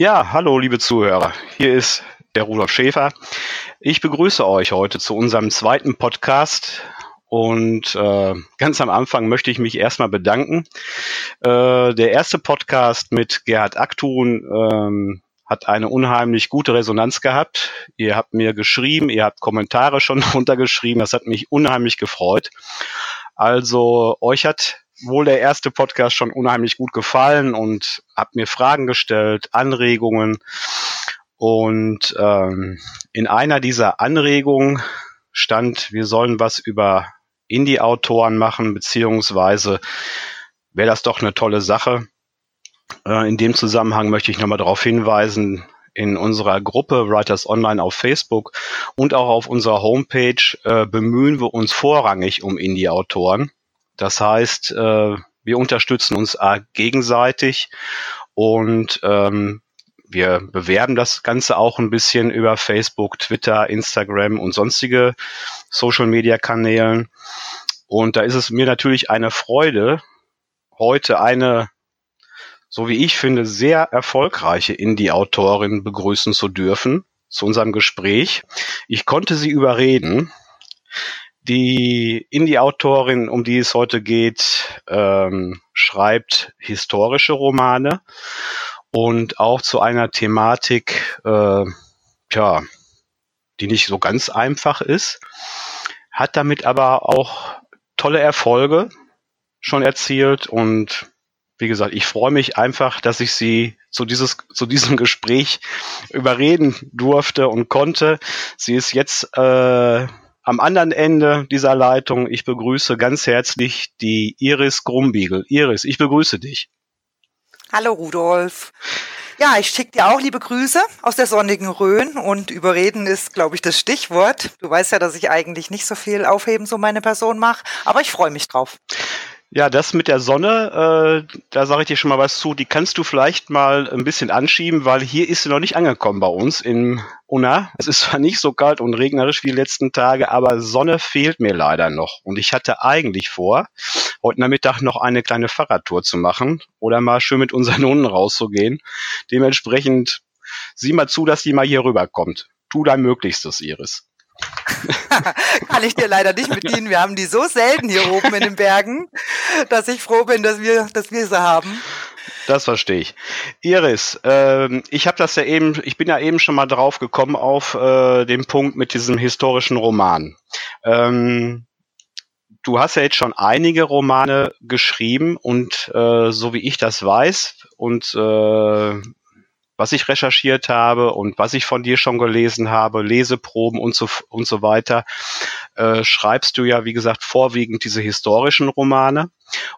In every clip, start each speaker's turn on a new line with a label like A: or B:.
A: Ja, hallo liebe Zuhörer. Hier ist der Rudolf Schäfer. Ich begrüße euch heute zu unserem zweiten Podcast. Und äh, ganz am Anfang möchte ich mich erstmal bedanken. Äh, der erste Podcast mit Gerhard Aktun ähm, hat eine unheimlich gute Resonanz gehabt. Ihr habt mir geschrieben, ihr habt Kommentare schon runtergeschrieben. Das hat mich unheimlich gefreut. Also euch hat wohl der erste Podcast schon unheimlich gut gefallen und habt mir Fragen gestellt, Anregungen. Und ähm, in einer dieser Anregungen stand, wir sollen was über Indie-Autoren machen, beziehungsweise wäre das doch eine tolle Sache. Äh, in dem Zusammenhang möchte ich nochmal darauf hinweisen, in unserer Gruppe Writers Online auf Facebook und auch auf unserer Homepage äh, bemühen wir uns vorrangig um Indie-Autoren. Das heißt, äh, wir unterstützen uns gegenseitig und ähm, wir bewerben das Ganze auch ein bisschen über Facebook, Twitter, Instagram und sonstige Social-Media-Kanälen. Und da ist es mir natürlich eine Freude, heute eine, so wie ich finde, sehr erfolgreiche Indie-Autorin begrüßen zu dürfen zu unserem Gespräch. Ich konnte sie überreden. Die Indie-Autorin, um die es heute geht, ähm, schreibt historische Romane und auch zu einer Thematik, äh, tja, die nicht so ganz einfach ist, hat damit aber auch tolle Erfolge schon erzielt und wie gesagt, ich freue mich einfach, dass ich Sie zu, dieses, zu diesem Gespräch überreden durfte und konnte. Sie ist jetzt äh, am anderen Ende dieser Leitung. Ich begrüße ganz herzlich die Iris Grumbiegel. Iris, ich begrüße dich.
B: Hallo Rudolf. Ja, ich schicke dir auch liebe Grüße aus der sonnigen Rhön und überreden ist, glaube ich, das Stichwort. Du weißt ja, dass ich eigentlich nicht so viel aufheben so meine Person mache, aber ich freue mich drauf.
A: Ja, das mit der Sonne, äh, da sage ich dir schon mal was zu. Die kannst du vielleicht mal ein bisschen anschieben, weil hier ist sie noch nicht angekommen bei uns in Unna. Es ist zwar nicht so kalt und regnerisch wie die letzten Tage, aber Sonne fehlt mir leider noch. Und ich hatte eigentlich vor, heute Nachmittag noch eine kleine Fahrradtour zu machen oder mal schön mit unseren Hunden rauszugehen. Dementsprechend sieh mal zu, dass die mal hier rüberkommt. Tu dein Möglichstes, Iris.
B: Kann ich dir leider nicht bedienen. Wir haben die so selten hier oben in den Bergen, dass ich froh bin, dass wir, dass wir sie haben.
A: Das verstehe ich. Iris, äh, ich habe das ja eben, ich bin ja eben schon mal drauf gekommen auf äh, den Punkt mit diesem historischen Roman. Ähm, du hast ja jetzt schon einige Romane geschrieben und äh, so wie ich das weiß und äh, was ich recherchiert habe und was ich von dir schon gelesen habe, Leseproben und so, und so weiter, äh, schreibst du ja, wie gesagt, vorwiegend diese historischen Romane.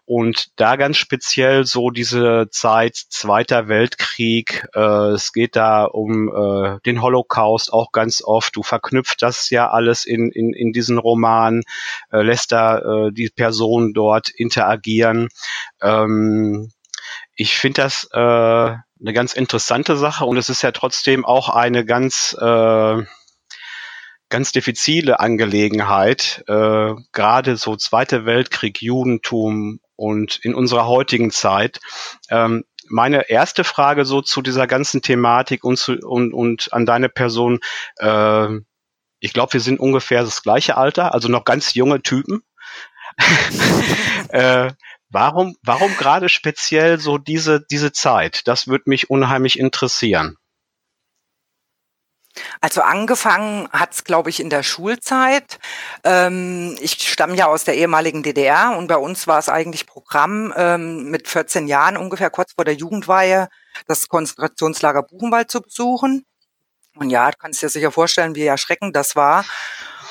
A: Und da ganz speziell so diese Zeit Zweiter Weltkrieg, äh, es geht da um äh, den Holocaust auch ganz oft. Du verknüpft das ja alles in, in, in diesen Roman, äh, lässt da äh, die Personen dort interagieren. Ähm, ich finde das äh, eine ganz interessante Sache und es ist ja trotzdem auch eine ganz äh, ganz diffizile Angelegenheit, äh, gerade so Zweiter Weltkrieg, Judentum und in unserer heutigen Zeit. Ähm, meine erste Frage so zu dieser ganzen Thematik und, zu, und, und an deine Person. Äh, ich glaube, wir sind ungefähr das gleiche Alter, also noch ganz junge Typen. äh, Warum, warum gerade speziell so diese, diese Zeit? Das würde mich unheimlich interessieren.
B: Also angefangen hat's, glaube ich, in der Schulzeit. Ähm, ich stamme ja aus der ehemaligen DDR und bei uns war es eigentlich Programm ähm, mit 14 Jahren ungefähr kurz vor der Jugendweihe das Konzentrationslager Buchenwald zu besuchen. Und ja, kannst dir sicher vorstellen, wie erschreckend das war.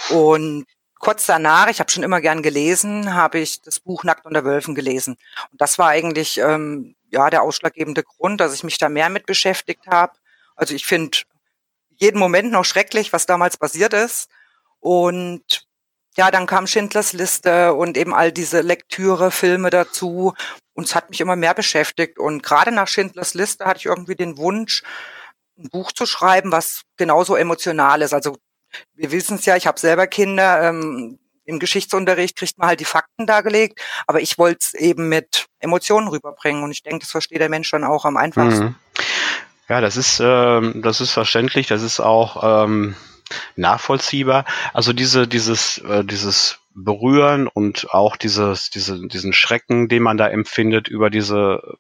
B: Und kurz danach, ich habe schon immer gern gelesen, habe ich das Buch Nackt unter Wölfen gelesen. Und das war eigentlich ähm, ja der ausschlaggebende Grund, dass ich mich da mehr mit beschäftigt habe. Also ich finde jeden Moment noch schrecklich, was damals passiert ist. Und ja, dann kam Schindlers Liste und eben all diese Lektüre, Filme dazu. Und es hat mich immer mehr beschäftigt. Und gerade nach Schindlers Liste hatte ich irgendwie den Wunsch, ein Buch zu schreiben, was genauso emotional ist. Also wir wissen es ja, ich habe selber Kinder, ähm, im Geschichtsunterricht kriegt man halt die Fakten dargelegt, aber ich wollte es eben mit Emotionen rüberbringen und ich denke, das versteht der Mensch dann auch am einfachsten. Mhm.
A: Ja, das ist, ähm, das ist verständlich, das ist auch ähm, nachvollziehbar. Also diese, dieses, äh, dieses Berühren und auch dieses, diese, diesen Schrecken, den man da empfindet über diese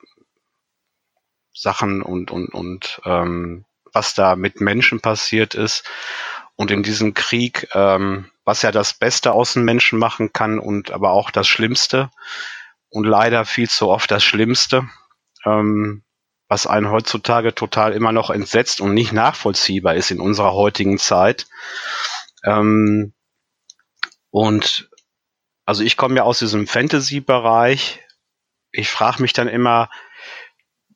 A: Sachen und, und, und ähm, was da mit Menschen passiert ist. Und in diesem Krieg, ähm, was ja das Beste aus den Menschen machen kann und aber auch das Schlimmste und leider viel zu oft das Schlimmste. Ähm, was einen heutzutage total immer noch entsetzt und nicht nachvollziehbar ist in unserer heutigen Zeit. Ähm, und also ich komme ja aus diesem Fantasy-Bereich. Ich frage mich dann immer,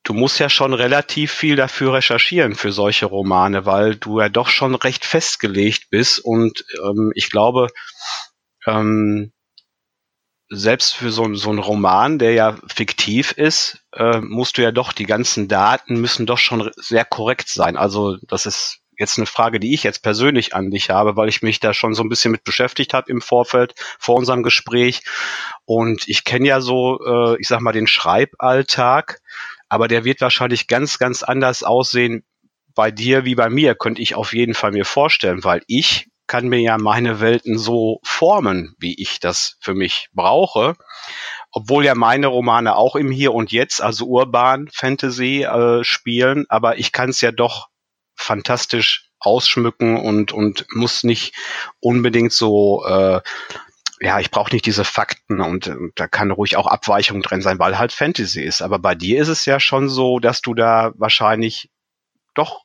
A: du musst ja schon relativ viel dafür recherchieren für solche Romane, weil du ja doch schon recht festgelegt bist. Und ähm, ich glaube, ähm, selbst für so, so einen Roman, der ja fiktiv ist, äh, musst du ja doch, die ganzen Daten müssen doch schon sehr korrekt sein. Also das ist jetzt eine Frage, die ich jetzt persönlich an dich habe, weil ich mich da schon so ein bisschen mit beschäftigt habe im Vorfeld vor unserem Gespräch. Und ich kenne ja so, äh, ich sag mal, den Schreiballtag, aber der wird wahrscheinlich ganz, ganz anders aussehen bei dir wie bei mir, könnte ich auf jeden Fall mir vorstellen, weil ich kann mir ja meine Welten so formen, wie ich das für mich brauche. Obwohl ja meine Romane auch im Hier und Jetzt, also urban Fantasy äh, spielen, aber ich kann es ja doch fantastisch ausschmücken und, und muss nicht unbedingt so, äh, ja, ich brauche nicht diese Fakten und, und da kann ruhig auch Abweichung drin sein, weil halt Fantasy ist. Aber bei dir ist es ja schon so, dass du da wahrscheinlich doch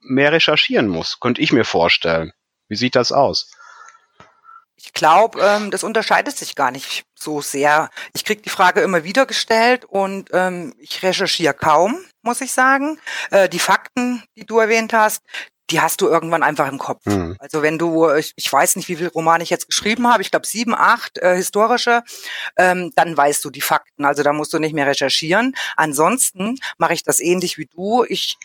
A: mehr recherchieren musst, könnte ich mir vorstellen. Wie sieht das aus?
B: Ich glaube, ähm, das unterscheidet sich gar nicht so sehr. Ich kriege die Frage immer wieder gestellt und ähm, ich recherchiere kaum, muss ich sagen. Äh, die Fakten, die du erwähnt hast, die hast du irgendwann einfach im Kopf. Mhm. Also wenn du, ich, ich, weiß nicht, wie viel Romane ich jetzt geschrieben habe, ich glaube sieben, acht äh, historische, ähm, dann weißt du die Fakten. Also da musst du nicht mehr recherchieren. Ansonsten mache ich das ähnlich wie du. Ich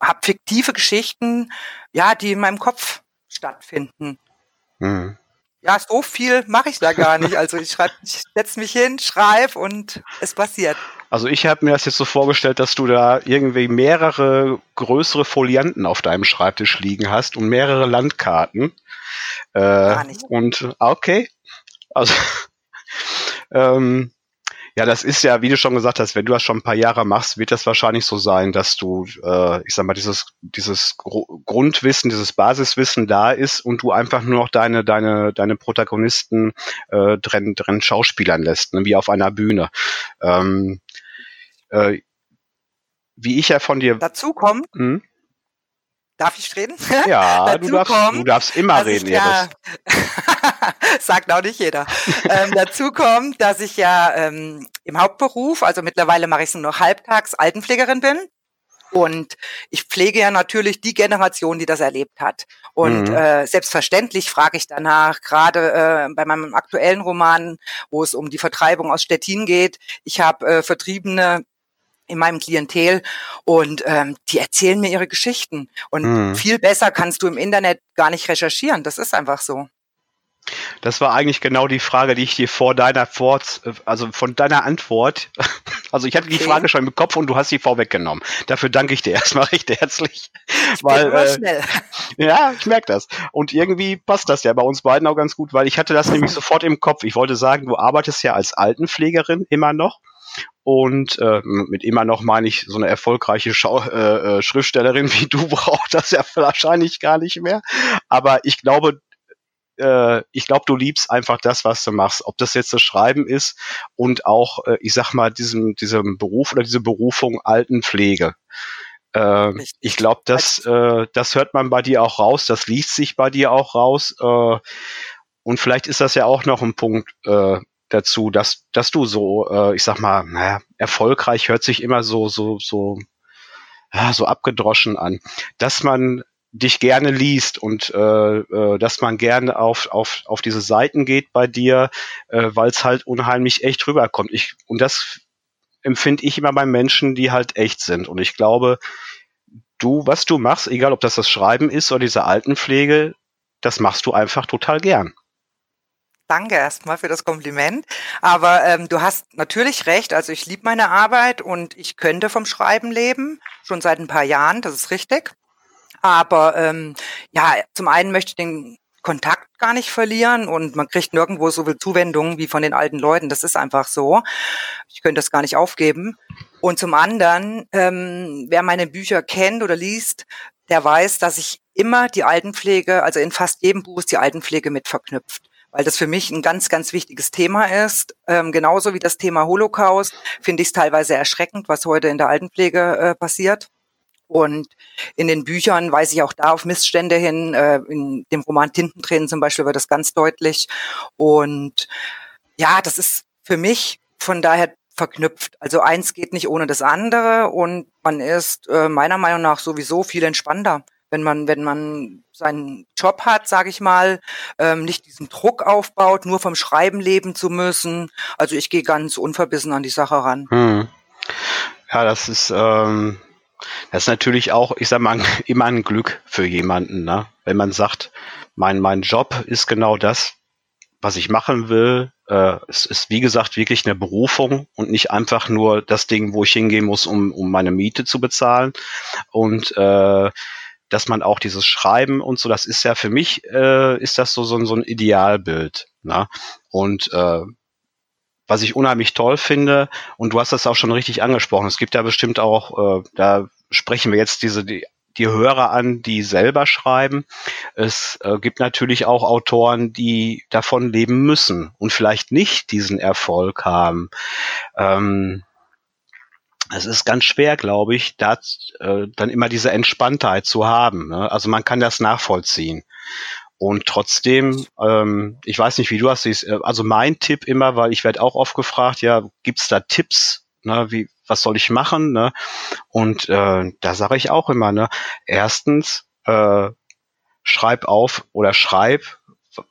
B: habe fiktive Geschichten, ja, die in meinem Kopf stattfinden. Mhm. Ja, so viel mache ich da gar nicht. Also ich schreibe, ich setze mich hin, schreibe und es passiert.
A: Also ich habe mir das jetzt so vorgestellt, dass du da irgendwie mehrere größere Folianten auf deinem Schreibtisch liegen hast und mehrere Landkarten. Äh, Gar nicht. Und okay. Also ähm, ja, das ist ja, wie du schon gesagt hast, wenn du das schon ein paar Jahre machst, wird das wahrscheinlich so sein, dass du, äh, ich sag mal, dieses, dieses Grundwissen, dieses Basiswissen da ist und du einfach nur noch deine, deine, deine Protagonisten äh, drin, drin schauspielern lässt, ne, wie auf einer Bühne. Ähm, äh, wie ich ja von dir.
B: Dazu kommt, hm? Darf ich reden?
A: Ja, du darfst, kommt, du darfst immer reden. Ja,
B: sagt auch nicht jeder. ähm, dazu kommt, dass ich ja ähm, im Hauptberuf, also mittlerweile mache ich es nur noch halbtags, Altenpflegerin bin. Und ich pflege ja natürlich die Generation, die das erlebt hat. Und mhm. äh, selbstverständlich frage ich danach, gerade äh, bei meinem aktuellen Roman, wo es um die Vertreibung aus Stettin geht. Ich habe äh, Vertriebene in meinem Klientel und ähm, die erzählen mir ihre Geschichten. Und mhm. viel besser kannst du im Internet gar nicht recherchieren. Das ist einfach so.
A: Das war eigentlich genau die Frage, die ich dir vor deiner Fort, also von deiner Antwort, also ich hatte okay. die Frage schon im Kopf und du hast sie vorweggenommen. Dafür danke ich dir erstmal recht herzlich. Ich weil, äh, schnell. Ja, ich merke das. Und irgendwie passt das ja bei uns beiden auch ganz gut, weil ich hatte das nämlich sofort im Kopf. Ich wollte sagen, du arbeitest ja als Altenpflegerin immer noch. Und äh, mit immer noch meine ich, so eine erfolgreiche Schau äh, äh, Schriftstellerin wie du braucht das ja wahrscheinlich gar nicht mehr. Aber ich glaube, äh, ich glaube, du liebst einfach das, was du machst. Ob das jetzt das Schreiben ist und auch, äh, ich sag mal, diesem, diesem Beruf oder diese Berufung Altenpflege. Äh, ich glaube, das, äh, das hört man bei dir auch raus, das liest sich bei dir auch raus. Äh, und vielleicht ist das ja auch noch ein Punkt, äh, dazu, dass, dass du so, äh, ich sag mal, naja, erfolgreich hört sich immer so, so, so, ja, so abgedroschen an, dass man dich gerne liest und äh, äh, dass man gerne auf, auf, auf diese Seiten geht bei dir, äh, weil es halt unheimlich echt rüberkommt. Ich, und das empfinde ich immer bei Menschen, die halt echt sind. Und ich glaube, du, was du machst, egal ob das das Schreiben ist oder diese Altenpflege, das machst du einfach total gern.
B: Danke erstmal für das Kompliment. Aber ähm, du hast natürlich recht. Also ich liebe meine Arbeit und ich könnte vom Schreiben leben, schon seit ein paar Jahren, das ist richtig. Aber ähm, ja, zum einen möchte ich den Kontakt gar nicht verlieren und man kriegt nirgendwo so viel Zuwendung wie von den alten Leuten. Das ist einfach so. Ich könnte das gar nicht aufgeben. Und zum anderen, ähm, wer meine Bücher kennt oder liest, der weiß, dass ich immer die Altenpflege, also in fast jedem Buch ist die Altenpflege mit verknüpft weil das für mich ein ganz, ganz wichtiges Thema ist. Ähm, genauso wie das Thema Holocaust finde ich es teilweise erschreckend, was heute in der Altenpflege äh, passiert. Und in den Büchern weise ich auch da auf Missstände hin. Äh, in dem Roman Tintentränen zum Beispiel wird das ganz deutlich. Und ja, das ist für mich von daher verknüpft. Also eins geht nicht ohne das andere und man ist äh, meiner Meinung nach sowieso viel entspannter, wenn man, wenn man seinen Job hat, sage ich mal, ähm, nicht diesen Druck aufbaut, nur vom Schreiben leben zu müssen. Also ich gehe ganz unverbissen an die Sache ran. Hm.
A: Ja, das ist ähm, das ist natürlich auch, ich sag mal, immer ein Glück für jemanden, ne? Wenn man sagt, mein, mein Job ist genau das, was ich machen will. Äh, es ist, wie gesagt, wirklich eine Berufung und nicht einfach nur das Ding, wo ich hingehen muss, um, um meine Miete zu bezahlen. Und äh, dass man auch dieses Schreiben und so, das ist ja für mich, äh, ist das so, so, so ein Idealbild. Ne? Und äh, was ich unheimlich toll finde, und du hast das auch schon richtig angesprochen, es gibt ja bestimmt auch, äh, da sprechen wir jetzt diese, die, die Hörer an, die selber schreiben. Es äh, gibt natürlich auch Autoren, die davon leben müssen und vielleicht nicht diesen Erfolg haben. Ähm, es ist ganz schwer, glaube ich, da äh, dann immer diese Entspanntheit zu haben. Ne? Also man kann das nachvollziehen. Und trotzdem, ähm, ich weiß nicht, wie du das siehst, äh, also mein Tipp immer, weil ich werde auch oft gefragt, ja, gibt's da Tipps, ne, wie, was soll ich machen? Ne? Und äh, da sage ich auch immer, ne, erstens, äh, schreib auf oder schreib,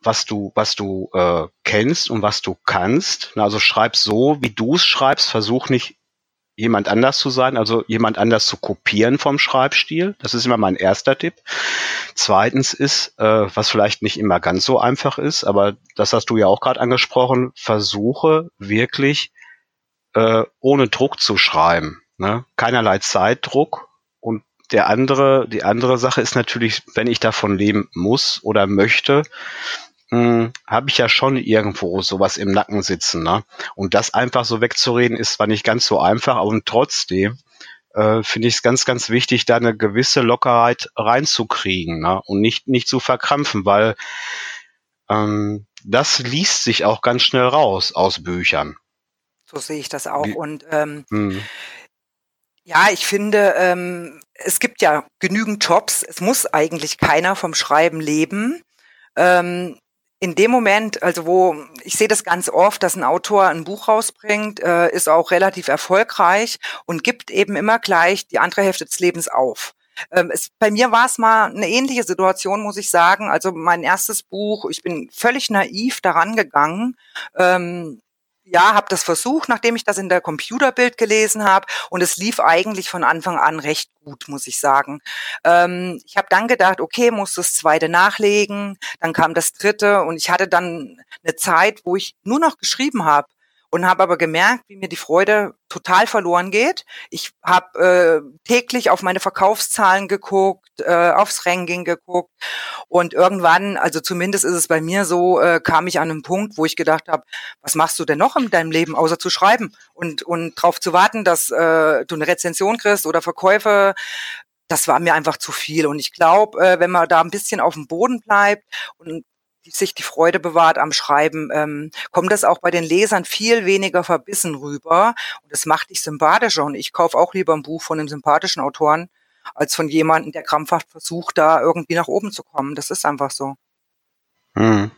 A: was du, was du äh, kennst und was du kannst. Also schreib so, wie du es schreibst, versuch nicht jemand anders zu sein, also jemand anders zu kopieren vom Schreibstil. Das ist immer mein erster Tipp. Zweitens ist, äh, was vielleicht nicht immer ganz so einfach ist, aber das hast du ja auch gerade angesprochen, versuche wirklich äh, ohne Druck zu schreiben. Ne? Keinerlei Zeitdruck. Und der andere, die andere Sache ist natürlich, wenn ich davon leben muss oder möchte, habe ich ja schon irgendwo sowas im Nacken sitzen. Ne? Und das einfach so wegzureden, ist zwar nicht ganz so einfach, aber trotzdem äh, finde ich es ganz, ganz wichtig, da eine gewisse Lockerheit reinzukriegen ne? und nicht, nicht zu verkrampfen, weil ähm, das liest sich auch ganz schnell raus aus Büchern.
B: So sehe ich das auch. Wie, und ähm, hm. ja, ich finde, ähm, es gibt ja genügend Jobs. Es muss eigentlich keiner vom Schreiben leben. Ähm, in dem Moment, also wo ich sehe das ganz oft, dass ein Autor ein Buch rausbringt, äh, ist auch relativ erfolgreich und gibt eben immer gleich die andere Hälfte des Lebens auf. Ähm, es, bei mir war es mal eine ähnliche Situation, muss ich sagen. Also mein erstes Buch, ich bin völlig naiv daran gegangen. Ähm, ja, habe das versucht, nachdem ich das in der Computerbild gelesen habe und es lief eigentlich von Anfang an recht gut, muss ich sagen. Ähm, ich habe dann gedacht, okay, muss das zweite nachlegen, dann kam das dritte. Und ich hatte dann eine Zeit, wo ich nur noch geschrieben habe und habe aber gemerkt, wie mir die Freude total verloren geht. Ich habe äh, täglich auf meine Verkaufszahlen geguckt, äh, aufs Ranking geguckt und irgendwann, also zumindest ist es bei mir so, äh, kam ich an einen Punkt, wo ich gedacht habe, was machst du denn noch in deinem Leben, außer zu schreiben und und darauf zu warten, dass äh, du eine Rezension kriegst oder Verkäufe das war mir einfach zu viel. Und ich glaube, äh, wenn man da ein bisschen auf dem Boden bleibt und sich die Freude bewahrt am Schreiben, ähm, kommt das auch bei den Lesern viel weniger verbissen rüber. Und das macht dich sympathischer. Und ich kaufe auch lieber ein Buch von einem sympathischen Autoren, als von jemandem, der krampfhaft versucht, da irgendwie nach oben zu kommen. Das ist einfach so.
A: Hm.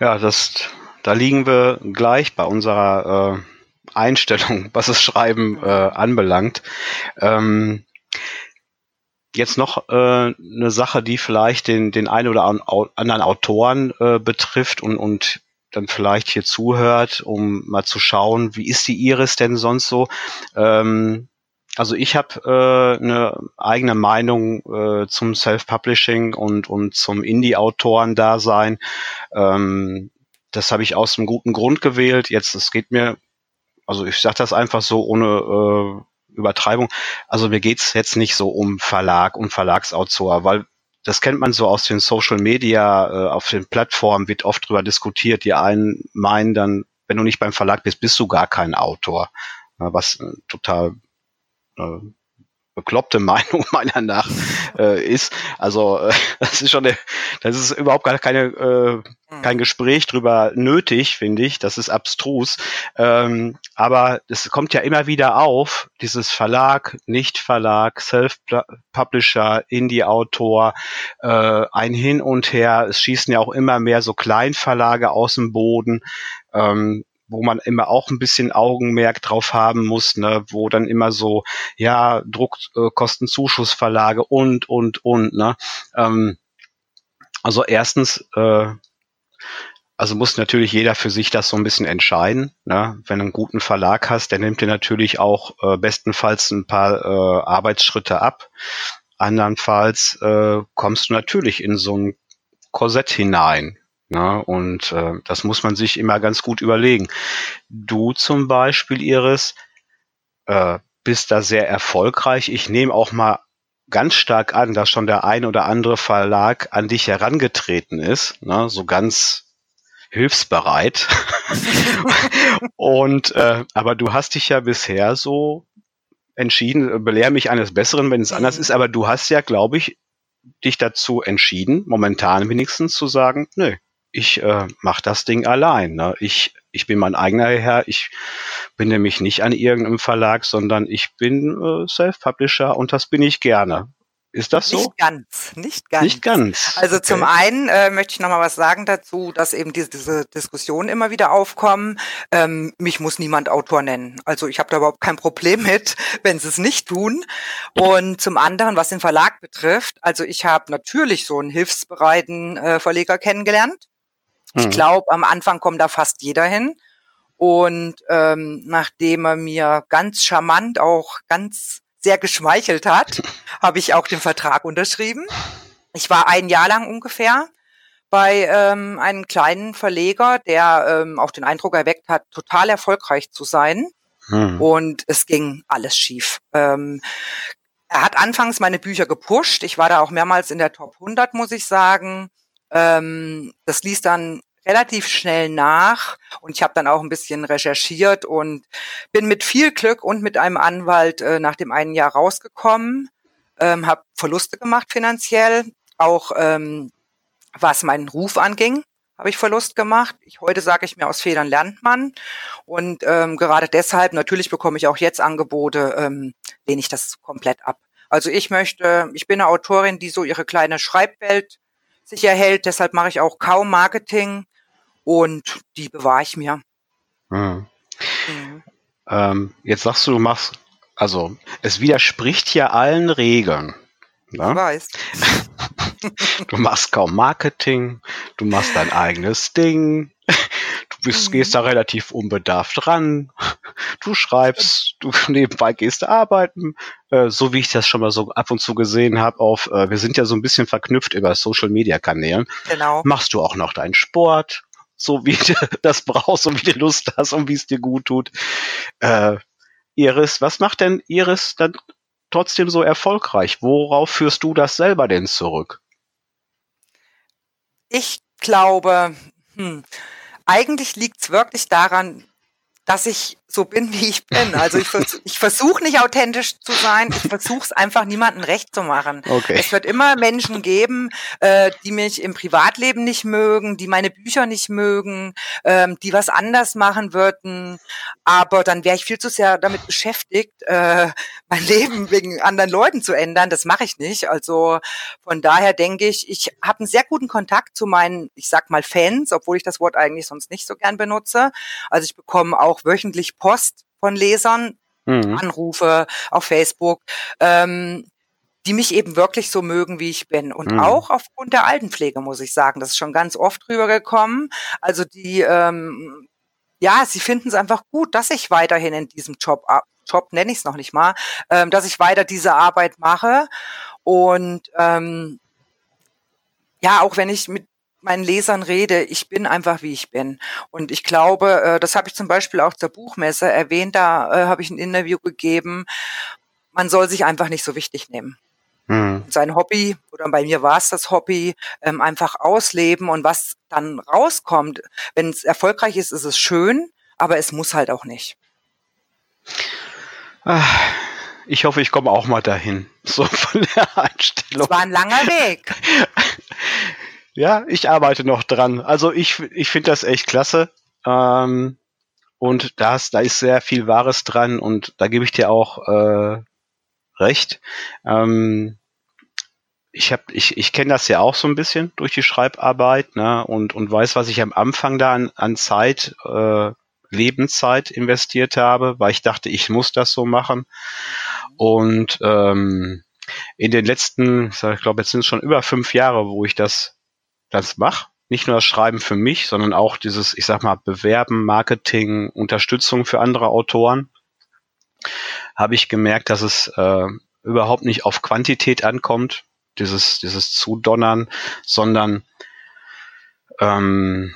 A: Ja, das, da liegen wir gleich bei unserer äh, Einstellung, was das Schreiben äh, anbelangt. Ähm, Jetzt noch äh, eine Sache, die vielleicht den, den einen oder anderen Autoren äh, betrifft und, und dann vielleicht hier zuhört, um mal zu schauen, wie ist die Iris denn sonst so? Ähm, also ich habe äh, eine eigene Meinung äh, zum Self-Publishing und, und zum Indie-Autoren-Dasein. Ähm, das habe ich aus einem guten Grund gewählt. Jetzt, es geht mir, also ich sage das einfach so ohne äh, Übertreibung. Also mir geht's jetzt nicht so um Verlag und Verlagsautor, weil das kennt man so aus den Social Media, äh, auf den Plattformen wird oft drüber diskutiert. Die einen meinen dann, wenn du nicht beim Verlag bist, bist du gar kein Autor. was äh, total äh, bekloppte Meinung meiner nach äh, ist. Also äh, das ist schon eine, das ist überhaupt gar keine äh, kein hm. Gespräch drüber nötig, finde ich. Das ist abstrus. Ähm, aber es kommt ja immer wieder auf, dieses Verlag, Nicht-Verlag, Self-Publisher, Indie-Autor, äh, ein Hin und Her. Es schießen ja auch immer mehr so Kleinverlage aus dem Boden. Ähm, wo man immer auch ein bisschen Augenmerk drauf haben muss, ne, wo dann immer so, ja, Druckkostenzuschussverlage äh, und, und, und, ne. Ähm, also erstens, äh, also muss natürlich jeder für sich das so ein bisschen entscheiden. Ne? Wenn du einen guten Verlag hast, der nimmt dir natürlich auch äh, bestenfalls ein paar äh, Arbeitsschritte ab. Andernfalls äh, kommst du natürlich in so ein Korsett hinein. Ne? Und äh, das muss man sich immer ganz gut überlegen. Du zum Beispiel, Iris, äh, bist da sehr erfolgreich. Ich nehme auch mal ganz stark an, dass schon der ein oder andere Verlag an dich herangetreten ist, ne? so ganz hilfsbereit. und äh, aber du hast dich ja bisher so entschieden, äh, belehr mich eines Besseren, wenn es anders ist, aber du hast ja, glaube ich, dich dazu entschieden, momentan wenigstens zu sagen, nö, ich äh, mache das Ding allein. Ne? Ich, ich bin mein eigener Herr. Ich bin nämlich nicht an irgendeinem Verlag, sondern ich bin äh, Self-Publisher und das bin ich gerne. Ist das so?
B: Nicht ganz, nicht ganz.
A: Nicht ganz.
B: Also okay. zum einen äh, möchte ich noch mal was sagen dazu, dass eben diese, diese Diskussionen immer wieder aufkommen. Ähm, mich muss niemand Autor nennen. Also ich habe da überhaupt kein Problem mit, wenn sie es nicht tun. Und zum anderen, was den Verlag betrifft, also ich habe natürlich so einen hilfsbereiten äh, Verleger kennengelernt. Ich hm. glaube, am Anfang kommt da fast jeder hin. Und ähm, nachdem er mir ganz charmant auch ganz sehr geschmeichelt hat, habe ich auch den Vertrag unterschrieben. Ich war ein Jahr lang ungefähr bei ähm, einem kleinen Verleger, der ähm, auch den Eindruck erweckt hat, total erfolgreich zu sein. Hm. Und es ging alles schief. Ähm, er hat anfangs meine Bücher gepusht. Ich war da auch mehrmals in der Top 100, muss ich sagen. Ähm, das ließ dann relativ schnell nach und ich habe dann auch ein bisschen recherchiert und bin mit viel Glück und mit einem Anwalt äh, nach dem einen Jahr rausgekommen, ähm, habe Verluste gemacht finanziell, auch ähm, was meinen Ruf anging habe ich Verlust gemacht. Ich, heute sage ich mir, aus Fehlern lernt man. Und ähm, gerade deshalb, natürlich bekomme ich auch jetzt Angebote, ähm, lehne ich das komplett ab. Also ich möchte, ich bin eine Autorin, die so ihre kleine Schreibwelt sich erhält. Deshalb mache ich auch kaum Marketing und die bewahre ich mir.
A: Mhm. Mhm. Ähm, jetzt sagst du, du machst, also es widerspricht ja allen Regeln.
B: Ne? Ich weiß.
A: du machst kaum Marketing, du machst dein eigenes Ding, du bist, mhm. gehst da relativ unbedarft ran, du schreibst, du nebenbei gehst arbeiten, äh, so wie ich das schon mal so ab und zu gesehen habe auf, äh, wir sind ja so ein bisschen verknüpft über Social Media Kanälen.
B: Genau.
A: Machst du auch noch deinen Sport, so wie du das brauchst und wie du Lust hast und wie es dir gut tut. Äh, Iris, was macht denn Iris dann trotzdem so erfolgreich? Worauf führst du das selber denn zurück?
B: Ich glaube, hm, eigentlich liegt es wirklich daran, dass ich so bin, wie ich bin. Also ich, vers ich versuche nicht authentisch zu sein, ich versuche es einfach niemandem recht zu machen. Okay. Es wird immer Menschen geben, äh, die mich im Privatleben nicht mögen, die meine Bücher nicht mögen, ähm, die was anders machen würden. Aber dann wäre ich viel zu sehr damit beschäftigt, äh, mein Leben wegen anderen Leuten zu ändern. Das mache ich nicht. Also von daher denke ich, ich habe einen sehr guten Kontakt zu meinen, ich sag mal Fans, obwohl ich das Wort eigentlich sonst nicht so gern benutze. Also ich bekomme auch wöchentlich Post von Lesern, mhm. Anrufe auf Facebook, ähm, die mich eben wirklich so mögen, wie ich bin. Und mhm. auch aufgrund der Altenpflege, muss ich sagen, das ist schon ganz oft rübergekommen. Also die, ähm, ja, sie finden es einfach gut, dass ich weiterhin in diesem Job, Job nenne ich es noch nicht mal, ähm, dass ich weiter diese Arbeit mache. Und ähm, ja, auch wenn ich mit meinen Lesern rede, ich bin einfach wie ich bin. Und ich glaube, äh, das habe ich zum Beispiel auch zur Buchmesse erwähnt, da äh, habe ich ein Interview gegeben, man soll sich einfach nicht so wichtig nehmen. Mhm. Sein Hobby, oder bei mir war es das Hobby, ähm, einfach ausleben und was dann rauskommt, wenn es erfolgreich ist, ist es schön, aber es muss halt auch nicht.
A: Ach, ich hoffe, ich komme auch mal dahin. So von der Einstellung. Es
B: war ein langer Weg.
A: ja, ich arbeite noch dran. Also ich, ich finde das echt klasse. Ähm, und da ist, da ist sehr viel Wahres dran und da gebe ich dir auch äh, recht. Ähm, ich habe, ich, ich kenne das ja auch so ein bisschen durch die Schreibarbeit, ne, und und weiß, was ich am Anfang da an, an Zeit, äh, Lebenszeit investiert habe, weil ich dachte, ich muss das so machen. Und ähm, in den letzten, ich glaube, jetzt sind es schon über fünf Jahre, wo ich das, das mache. Nicht nur das Schreiben für mich, sondern auch dieses, ich sag mal, Bewerben, Marketing, Unterstützung für andere Autoren habe ich gemerkt, dass es äh, überhaupt nicht auf Quantität ankommt, dieses, dieses Zudonnern, sondern ähm,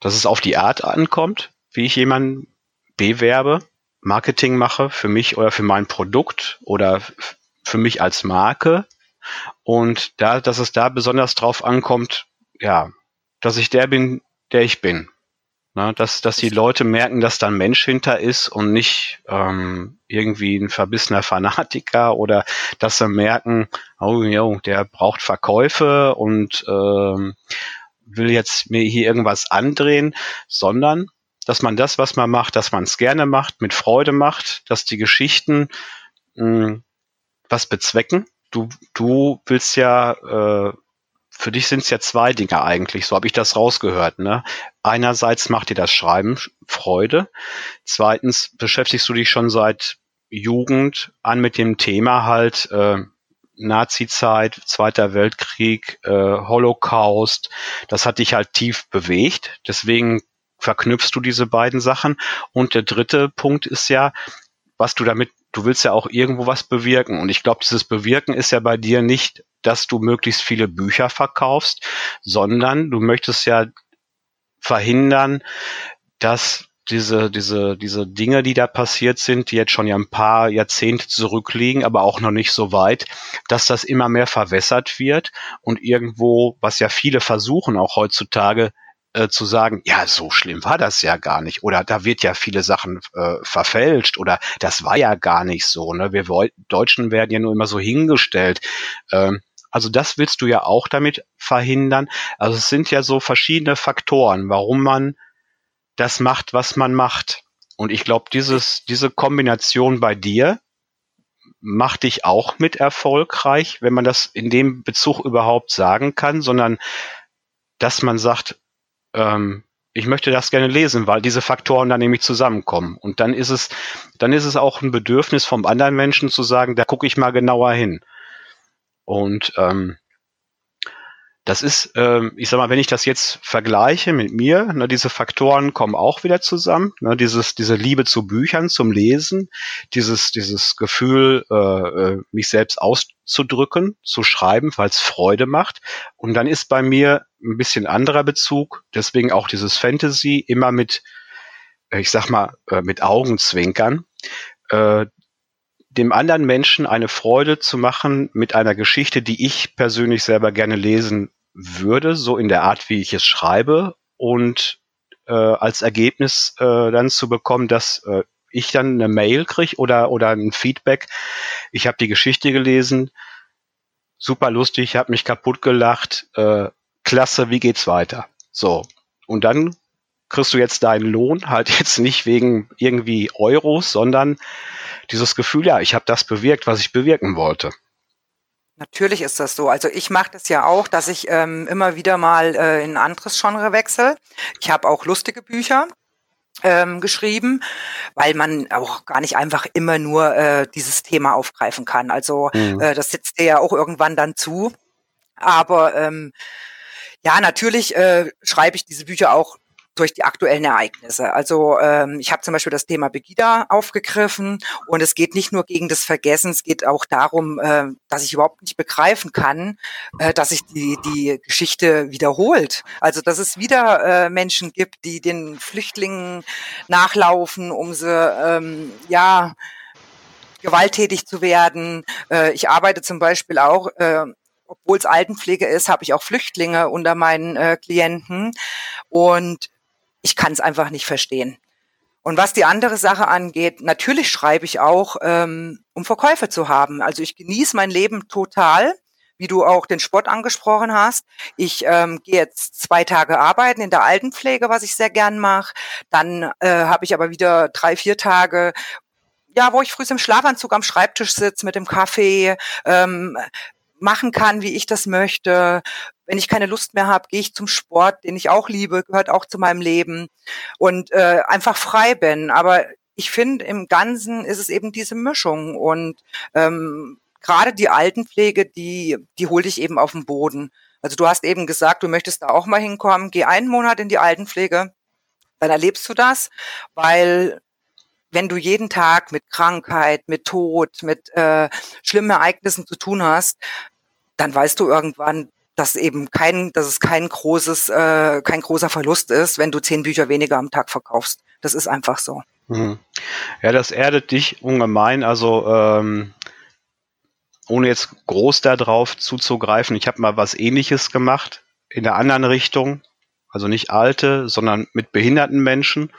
A: dass es auf die Art ankommt, wie ich jemanden bewerbe, Marketing mache für mich oder für mein Produkt oder für mich als Marke. Und da, dass es da besonders drauf ankommt, ja, dass ich der bin, der ich bin. Ne, dass, dass die Leute merken, dass da ein Mensch hinter ist und nicht ähm, irgendwie ein verbissener Fanatiker oder dass sie merken, oh jo, der braucht Verkäufe und ähm, will jetzt mir hier irgendwas andrehen, sondern dass man das, was man macht, dass man es gerne macht, mit Freude macht, dass die Geschichten mh, hm, was bezwecken. Du, du willst ja äh, für dich sind es ja zwei Dinge eigentlich, so habe ich das rausgehört. Ne? Einerseits macht dir das Schreiben Freude, zweitens beschäftigst du dich schon seit Jugend an mit dem Thema halt äh, Nazi-Zeit, Zweiter Weltkrieg, äh, Holocaust. Das hat dich halt tief bewegt. Deswegen verknüpfst du diese beiden Sachen. Und der dritte Punkt ist ja, was du damit, du willst ja auch irgendwo was bewirken. Und ich glaube, dieses Bewirken ist ja bei dir nicht, dass du möglichst viele Bücher verkaufst, sondern du möchtest ja verhindern, dass diese, diese, diese Dinge, die da passiert sind, die jetzt schon ja ein paar Jahrzehnte zurückliegen, aber auch noch nicht so weit, dass das immer mehr verwässert wird und irgendwo, was ja viele versuchen, auch heutzutage, äh, zu sagen, ja, so schlimm war das ja gar nicht. Oder da wird ja viele Sachen äh, verfälscht oder das war ja gar nicht so. Ne? Wir Deutschen werden ja nur immer so hingestellt. Ähm, also das willst du ja auch damit verhindern. Also es sind ja so verschiedene Faktoren, warum man das macht, was man macht. Und ich glaube, dieses, diese Kombination bei dir macht dich auch mit erfolgreich, wenn man das in dem Bezug überhaupt sagen kann, sondern dass man sagt, ähm, ich möchte das gerne lesen, weil diese Faktoren dann nämlich zusammenkommen. Und dann ist es, dann ist es auch ein Bedürfnis vom anderen Menschen zu sagen, da gucke ich mal genauer hin. Und ähm, das ist, ähm, ich sag mal, wenn ich das jetzt vergleiche mit mir, ne, diese Faktoren kommen auch wieder zusammen. Ne, dieses, diese Liebe zu Büchern, zum Lesen, dieses, dieses Gefühl, äh, äh mich selbst auszudrücken, zu schreiben, weil es Freude macht. Und dann ist bei mir ein bisschen anderer Bezug, deswegen auch dieses Fantasy immer mit, äh, ich sag mal, äh, mit Augenzwinkern. Äh, dem anderen Menschen eine Freude zu machen mit einer Geschichte, die ich persönlich selber gerne lesen würde, so in der Art, wie ich es schreibe und äh, als Ergebnis äh, dann zu bekommen, dass äh, ich dann eine Mail kriege oder, oder ein Feedback. Ich habe die Geschichte gelesen, super lustig, habe mich kaputt gelacht, äh, klasse, wie geht's weiter? So, und dann kriegst du jetzt deinen Lohn, halt jetzt nicht wegen irgendwie Euros, sondern dieses Gefühl, ja, ich habe das bewirkt, was ich bewirken wollte.
B: Natürlich ist das so. Also ich mache das ja auch, dass ich ähm, immer wieder mal äh, in ein anderes Genre wechsle. Ich habe auch lustige Bücher ähm, geschrieben, weil man auch gar nicht einfach immer nur äh, dieses Thema aufgreifen kann. Also mhm. äh, das sitzt dir ja auch irgendwann dann zu. Aber ähm, ja, natürlich äh, schreibe ich diese Bücher auch durch die aktuellen Ereignisse. Also ähm, ich habe zum Beispiel das Thema Begida aufgegriffen und es geht nicht nur gegen das Vergessen, es geht auch darum, äh, dass ich überhaupt nicht begreifen kann, äh, dass sich die, die Geschichte wiederholt. Also dass es wieder äh, Menschen gibt, die den Flüchtlingen nachlaufen, um sie ähm, ja gewalttätig zu werden. Äh, ich arbeite zum Beispiel auch äh, obwohl es Altenpflege ist, habe ich auch Flüchtlinge unter meinen äh, Klienten. Und ich kann es einfach nicht verstehen. Und was die andere Sache angeht, natürlich schreibe ich auch, ähm, um Verkäufe zu haben. Also ich genieße mein Leben total, wie du auch den Sport angesprochen hast. Ich ähm, gehe jetzt zwei Tage arbeiten in der Altenpflege, was ich sehr gern mache. Dann äh, habe ich aber wieder drei, vier Tage, ja, wo ich früh im Schlafanzug am Schreibtisch sitze mit dem Kaffee, ähm, machen kann, wie ich das möchte. Wenn ich keine Lust mehr habe, gehe ich zum Sport, den ich auch liebe, gehört auch zu meinem Leben und äh, einfach frei bin. Aber ich finde, im Ganzen ist es eben diese Mischung und ähm, gerade die Altenpflege, die, die holt dich eben auf den Boden. Also du hast eben gesagt, du möchtest da auch mal hinkommen, geh einen Monat in die Altenpflege, dann erlebst du das, weil wenn du jeden Tag mit Krankheit, mit Tod, mit äh, schlimmen Ereignissen zu tun hast, dann weißt du irgendwann, dass eben kein, dass es kein großes, äh, kein großer Verlust ist, wenn du zehn Bücher weniger am Tag verkaufst. Das ist einfach so.
A: Mhm. Ja, das erdet dich ungemein. Also ähm, ohne jetzt groß darauf zuzugreifen, ich habe mal was Ähnliches gemacht in der anderen Richtung. Also nicht alte, sondern mit behinderten Menschen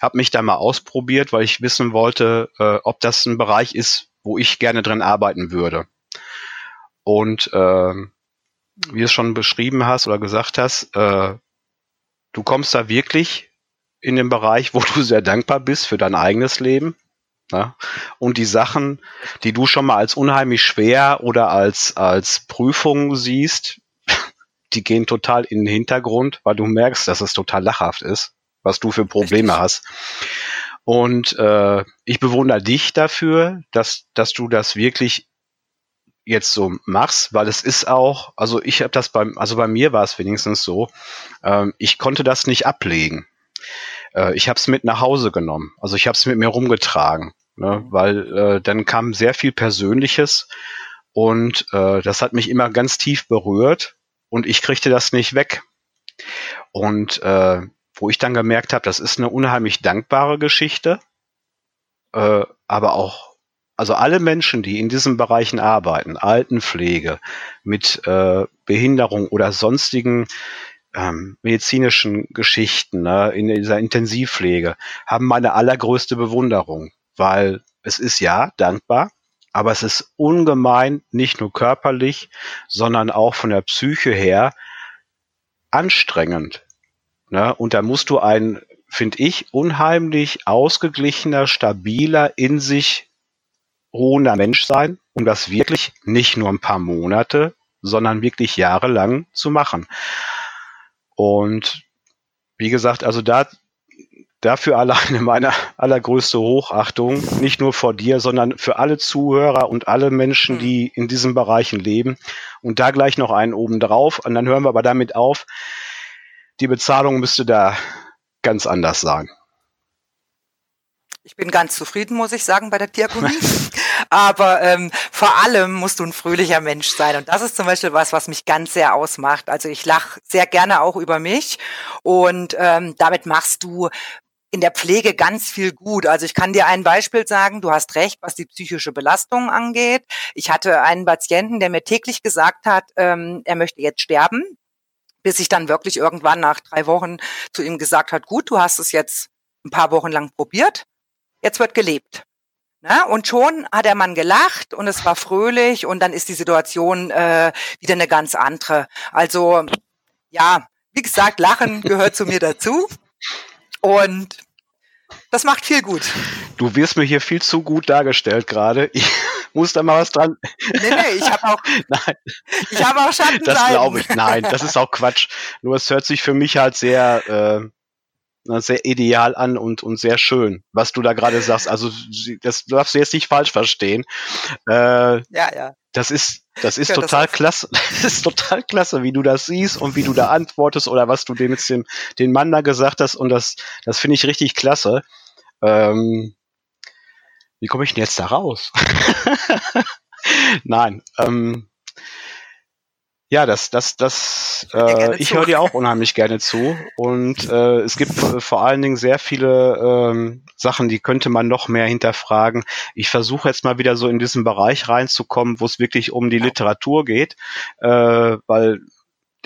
A: habe mich da mal ausprobiert, weil ich wissen wollte, äh, ob das ein Bereich ist, wo ich gerne drin arbeiten würde. Und äh, wie du es schon beschrieben hast oder gesagt hast, äh, du kommst da wirklich in den Bereich, wo du sehr dankbar bist für dein eigenes Leben. Ne? Und die Sachen, die du schon mal als unheimlich schwer oder als, als Prüfung siehst, die gehen total in den Hintergrund, weil du merkst, dass es total lachhaft ist was du für Probleme Richtig. hast. Und äh, ich bewundere dich dafür, dass, dass du das wirklich jetzt so machst, weil es ist auch, also ich habe das beim, also bei mir war es wenigstens so, ähm, ich konnte das nicht ablegen. Äh, ich habe es mit nach Hause genommen, also ich habe es mit mir rumgetragen, ne, mhm. weil äh, dann kam sehr viel Persönliches und äh, das hat mich immer ganz tief berührt und ich kriegte das nicht weg. Und äh, wo ich dann gemerkt habe, das ist eine unheimlich dankbare Geschichte, äh, aber auch, also alle Menschen, die in diesen Bereichen arbeiten, Altenpflege, mit äh, Behinderung oder sonstigen ähm, medizinischen Geschichten, ne, in dieser Intensivpflege, haben meine allergrößte Bewunderung, weil es ist ja dankbar, aber es ist ungemein nicht nur körperlich, sondern auch von der Psyche her anstrengend, Ne? Und da musst du ein, finde ich, unheimlich ausgeglichener, stabiler, in sich ruhender Mensch sein, um das wirklich nicht nur ein paar Monate, sondern wirklich jahrelang zu machen. Und wie gesagt, also da dafür alleine meine allergrößte Hochachtung, nicht nur vor dir, sondern für alle Zuhörer und alle Menschen, die in diesen Bereichen leben. Und da gleich noch einen oben drauf. Und dann hören wir aber damit auf. Die Bezahlung müsste da ganz anders sein.
B: Ich bin ganz zufrieden, muss ich sagen, bei der Diakonie. Aber ähm, vor allem musst du ein fröhlicher Mensch sein. Und das ist zum Beispiel was, was mich ganz sehr ausmacht. Also ich lache sehr gerne auch über mich. Und ähm, damit machst du in der Pflege ganz viel gut. Also ich kann dir ein Beispiel sagen, du hast recht, was die psychische Belastung angeht. Ich hatte einen Patienten, der mir täglich gesagt hat, ähm, er möchte jetzt sterben bis ich dann wirklich irgendwann nach drei Wochen zu ihm gesagt hat, gut, du hast es jetzt ein paar Wochen lang probiert, jetzt wird gelebt. Ne? Und schon hat der Mann gelacht und es war fröhlich und dann ist die Situation äh, wieder eine ganz andere. Also ja, wie gesagt, Lachen gehört zu mir dazu und das macht viel gut.
A: Du wirst mir hier viel zu gut dargestellt gerade. Ich muss da mal was dran.
B: Nee, nee, ich habe auch. Nein. Ich habe auch Schatten.
A: Das glaube ich. Nein, das ist auch Quatsch. Nur es hört sich für mich halt sehr, äh, sehr ideal an und, und sehr schön, was du da gerade sagst. Also das darfst du jetzt nicht falsch verstehen.
B: Äh, ja, ja.
A: das ist, das ist total das klasse. Das ist total klasse, wie du das siehst und wie du da antwortest oder was du dem jetzt dem, den Mann da gesagt hast. Und das, das finde ich richtig klasse. Ähm, wie komme ich denn jetzt da raus? Nein, ähm, ja, das, das, das, äh, ich höre dir auch unheimlich gerne zu. Und äh, es gibt vor allen Dingen sehr viele ähm, Sachen, die könnte man noch mehr hinterfragen. Ich versuche jetzt mal wieder so in diesen Bereich reinzukommen, wo es wirklich um die Literatur geht, äh, weil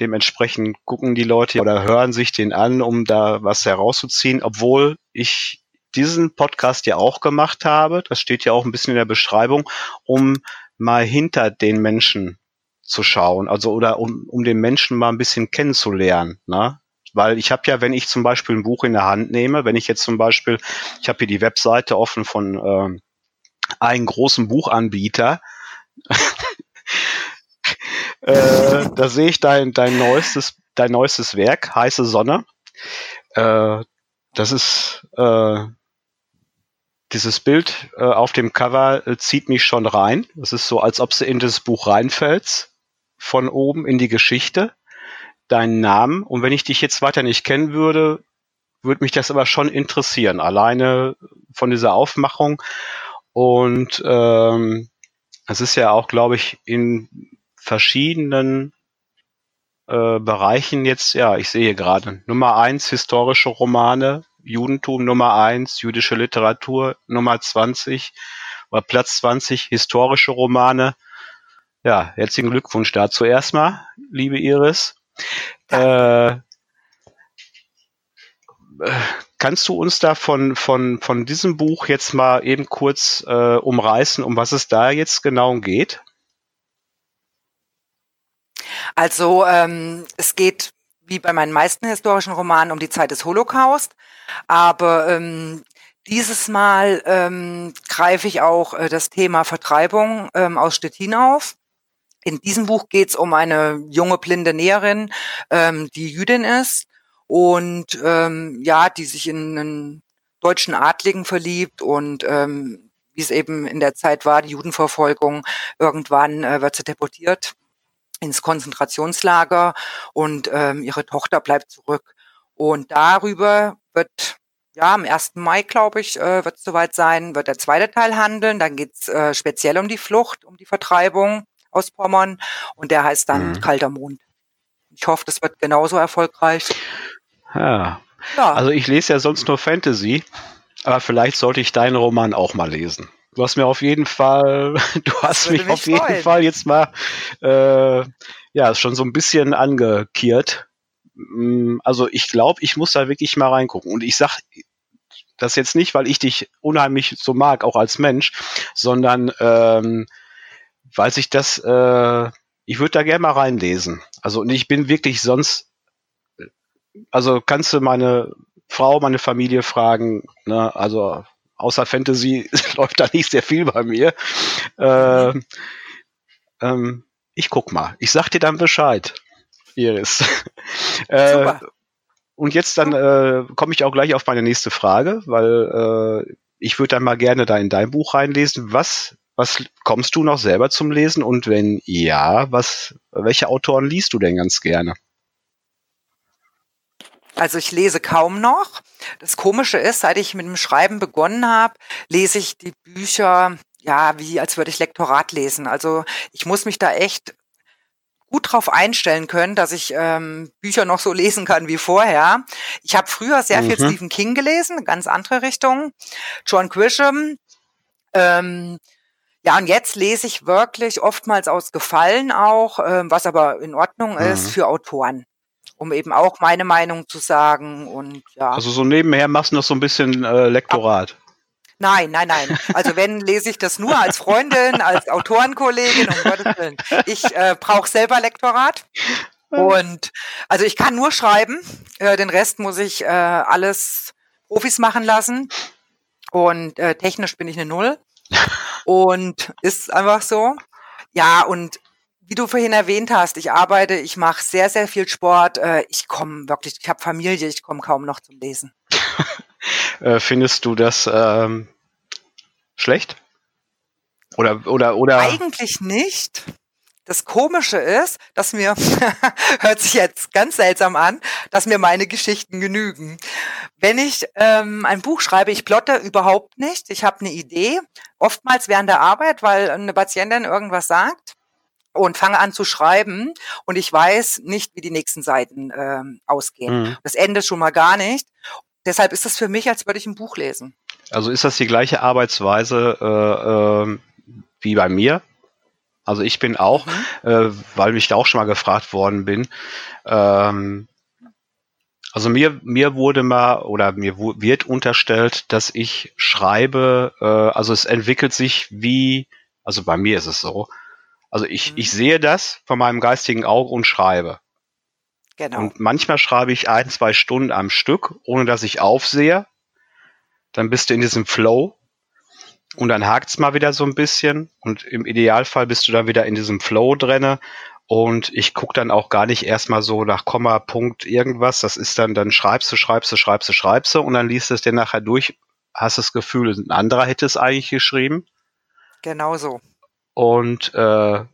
A: dementsprechend gucken die Leute oder hören sich den an, um da was herauszuziehen, obwohl ich diesen Podcast ja auch gemacht habe. Das steht ja auch ein bisschen in der Beschreibung, um mal hinter den Menschen zu schauen, also oder um, um den Menschen mal ein bisschen kennenzulernen. Ne? Weil ich habe ja, wenn ich zum Beispiel ein Buch in der Hand nehme, wenn ich jetzt zum Beispiel, ich habe hier die Webseite offen von ähm, einem großen Buchanbieter, äh, da sehe ich dein, dein neuestes, dein neuestes Werk, Heiße Sonne. Äh, das ist äh, dieses Bild äh, auf dem Cover äh, zieht mich schon rein. Das ist so, als ob du in das Buch reinfällst von oben in die Geschichte, deinen Namen. Und wenn ich dich jetzt weiter nicht kennen würde, würde mich das aber schon interessieren, alleine von dieser Aufmachung. Und ähm, es ist ja auch, glaube ich, in verschiedenen äh, Bereichen jetzt, ja, ich sehe gerade, Nummer eins historische Romane, Judentum Nummer eins, jüdische Literatur Nummer 20 oder Platz 20, historische Romane ja, herzlichen Glückwunsch dazu erstmal, liebe Iris. Äh, kannst du uns da von, von, von diesem Buch jetzt mal eben kurz äh, umreißen, um was es da jetzt genau geht?
B: Also ähm, es geht wie bei meinen meisten historischen Romanen um die Zeit des Holocaust, aber ähm, dieses Mal ähm, greife ich auch äh, das Thema Vertreibung ähm, aus Stettin auf. In diesem Buch geht es um eine junge blinde Näherin, ähm, die Jüdin ist und ähm, ja, die sich in einen deutschen Adligen verliebt und ähm, wie es eben in der Zeit war, die Judenverfolgung, irgendwann äh, wird sie deportiert ins Konzentrationslager und ähm, ihre Tochter bleibt zurück. Und darüber wird ja, am 1. Mai, glaube ich, äh, wird es soweit sein, wird der zweite Teil handeln. Dann geht's äh, speziell um die Flucht, um die Vertreibung aus Pommern und der heißt dann mhm. Kalter Mond. Ich hoffe, das wird genauso erfolgreich.
A: Ja. ja. Also ich lese ja sonst nur Fantasy, aber vielleicht sollte ich deinen Roman auch mal lesen. Du hast mir auf jeden Fall, du hast mich, mich auf freuen. jeden Fall jetzt mal äh, ja schon so ein bisschen angekiert. Mm, also ich glaube, ich muss da wirklich mal reingucken. Und ich sag das jetzt nicht, weil ich dich unheimlich so mag, auch als Mensch, sondern ähm, weil sich das, äh, ich würde da gerne mal reinlesen. Also und ich bin wirklich sonst, also kannst du meine Frau, meine Familie fragen, ne, also außer Fantasy läuft da nicht sehr viel bei mir. Äh, ähm, ich guck mal. Ich sag dir dann Bescheid, Iris. äh, und jetzt dann äh, komme ich auch gleich auf meine nächste Frage, weil äh, ich würde dann mal gerne da in dein Buch reinlesen. Was was kommst du noch selber zum Lesen? Und wenn ja, was, welche Autoren liest du denn ganz gerne?
B: Also ich lese kaum noch. Das Komische ist, seit ich mit dem Schreiben begonnen habe, lese ich die Bücher ja wie als würde ich Lektorat lesen. Also ich muss mich da echt gut drauf einstellen können, dass ich ähm, Bücher noch so lesen kann wie vorher. Ich habe früher sehr mhm. viel Stephen King gelesen, ganz andere Richtung. John Grisham, ähm, ja, und jetzt lese ich wirklich oftmals aus Gefallen auch, äh, was aber in Ordnung mhm. ist für Autoren, um eben auch meine Meinung zu sagen und ja.
A: Also so nebenher machst du noch so ein bisschen äh, Lektorat.
B: Nein, nein, nein. Also wenn lese ich das nur als Freundin, als Autorenkollegin, um Gottes Willen. Ich äh, brauche selber Lektorat. Und also ich kann nur schreiben, äh, den Rest muss ich äh, alles Profis machen lassen. Und äh, technisch bin ich eine Null. Und ist einfach so. Ja, und wie du vorhin erwähnt hast, ich arbeite, ich mache sehr, sehr viel Sport. Äh, ich komme wirklich, ich habe Familie, ich komme kaum noch zum Lesen.
A: Äh, findest du das ähm, schlecht? Oder, oder, oder?
B: Eigentlich nicht. Das Komische ist, dass mir, hört sich jetzt ganz seltsam an, dass mir meine Geschichten genügen. Wenn ich ähm, ein Buch schreibe, ich plotte überhaupt nicht. Ich habe eine Idee, oftmals während der Arbeit, weil eine Patientin irgendwas sagt und fange an zu schreiben und ich weiß nicht, wie die nächsten Seiten ähm, ausgehen. Mhm. Das Ende schon mal gar nicht. Deshalb ist das für mich, als würde ich ein Buch lesen.
A: Also ist das die gleiche Arbeitsweise äh, äh, wie bei mir? Also ich bin auch, mhm. äh, weil ich da auch schon mal gefragt worden bin, ähm, also mir, mir wurde mal oder mir wird unterstellt, dass ich schreibe, äh, also es entwickelt sich wie, also bei mir ist es so, also ich, mhm. ich sehe das von meinem geistigen Auge und schreibe. Genau. Und manchmal schreibe ich ein, zwei Stunden am Stück, ohne dass ich aufsehe. Dann bist du in diesem Flow und dann hakt's mal wieder so ein bisschen und im Idealfall bist du dann wieder in diesem Flow drinne und ich guck dann auch gar nicht erstmal so nach Komma, Punkt, irgendwas. Das ist dann, dann schreibst du, schreibst du, schreibst du, schreibst du und dann liest es dir nachher durch, hast das Gefühl, ein anderer hätte es eigentlich geschrieben.
B: Genau so.
A: Und äh,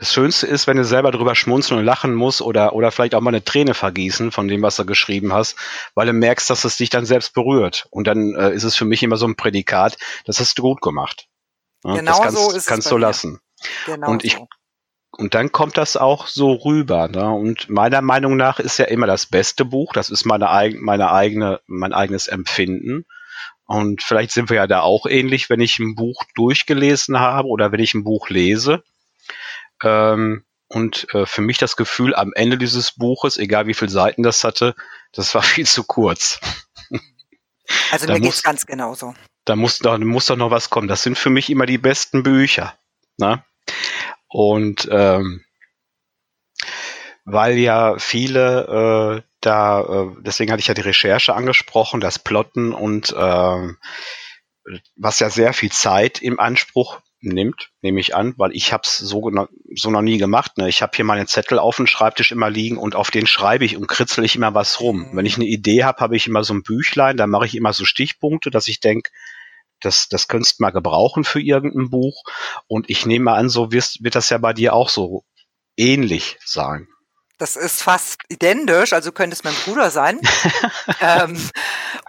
A: das Schönste ist, wenn du selber drüber schmunzeln und lachen musst oder, oder vielleicht auch mal eine Träne vergießen von dem, was du geschrieben hast, weil du merkst, dass es dich dann selbst berührt. Und dann äh, ist es für mich immer so ein Prädikat, das hast du gut gemacht.
B: Ja, genau
A: das kannst,
B: so ist
A: kannst es du lassen. Genau und ich,
B: so.
A: und dann kommt das auch so rüber. Ne? Und meiner Meinung nach ist ja immer das beste Buch. Das ist meine, eigen, meine eigene, mein eigenes Empfinden. Und vielleicht sind wir ja da auch ähnlich, wenn ich ein Buch durchgelesen habe oder wenn ich ein Buch lese ähm, und äh, für mich das Gefühl am Ende dieses Buches, egal wie viele Seiten das hatte, das war viel zu kurz.
B: Also da mir muss, geht's ganz genauso.
A: Da muss, da muss doch noch was kommen. Das sind für mich immer die besten Bücher. Ne? Und ähm, weil ja viele äh, da, äh, deswegen hatte ich ja die Recherche angesprochen, das Plotten und äh, was ja sehr viel Zeit im Anspruch nimmt, nehme ich an, weil ich habe es so, so noch nie gemacht. Ne? Ich habe hier meine Zettel auf dem Schreibtisch immer liegen und auf den schreibe ich und kritzel ich immer was rum. Wenn ich eine Idee habe, habe ich immer so ein Büchlein, da mache ich immer so Stichpunkte, dass ich denke, das, das könntest du mal gebrauchen für irgendein Buch. Und ich nehme an, so wirst, wird das ja bei dir auch so ähnlich sein.
B: Das ist fast identisch, also könnte es mein Bruder sein. ähm,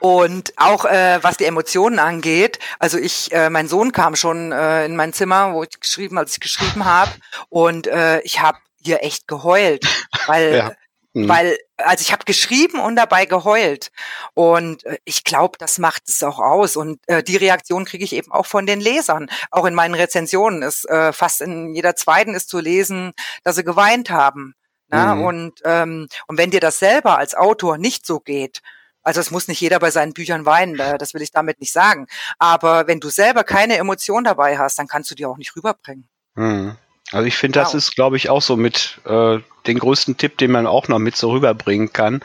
B: und auch äh, was die Emotionen angeht, also ich, äh, mein Sohn kam schon äh, in mein Zimmer, wo ich geschrieben, als ich geschrieben habe, und äh, ich habe hier echt geheult, weil ja. mhm. weil also ich habe geschrieben und dabei geheult und äh, ich glaube, das macht es auch aus und äh, die Reaktion kriege ich eben auch von den Lesern. Auch in meinen Rezensionen ist äh, fast in jeder zweiten ist zu lesen, dass sie geweint haben. Ne? Mhm. Und, ähm, und wenn dir das selber als Autor nicht so geht, also es muss nicht jeder bei seinen Büchern weinen, das will ich damit nicht sagen. Aber wenn du selber keine Emotion dabei hast, dann kannst du die auch nicht rüberbringen.
A: Mhm. Also ich finde, das ist, glaube ich, auch so mit äh, den größten Tipp, den man auch noch mit so rüberbringen kann.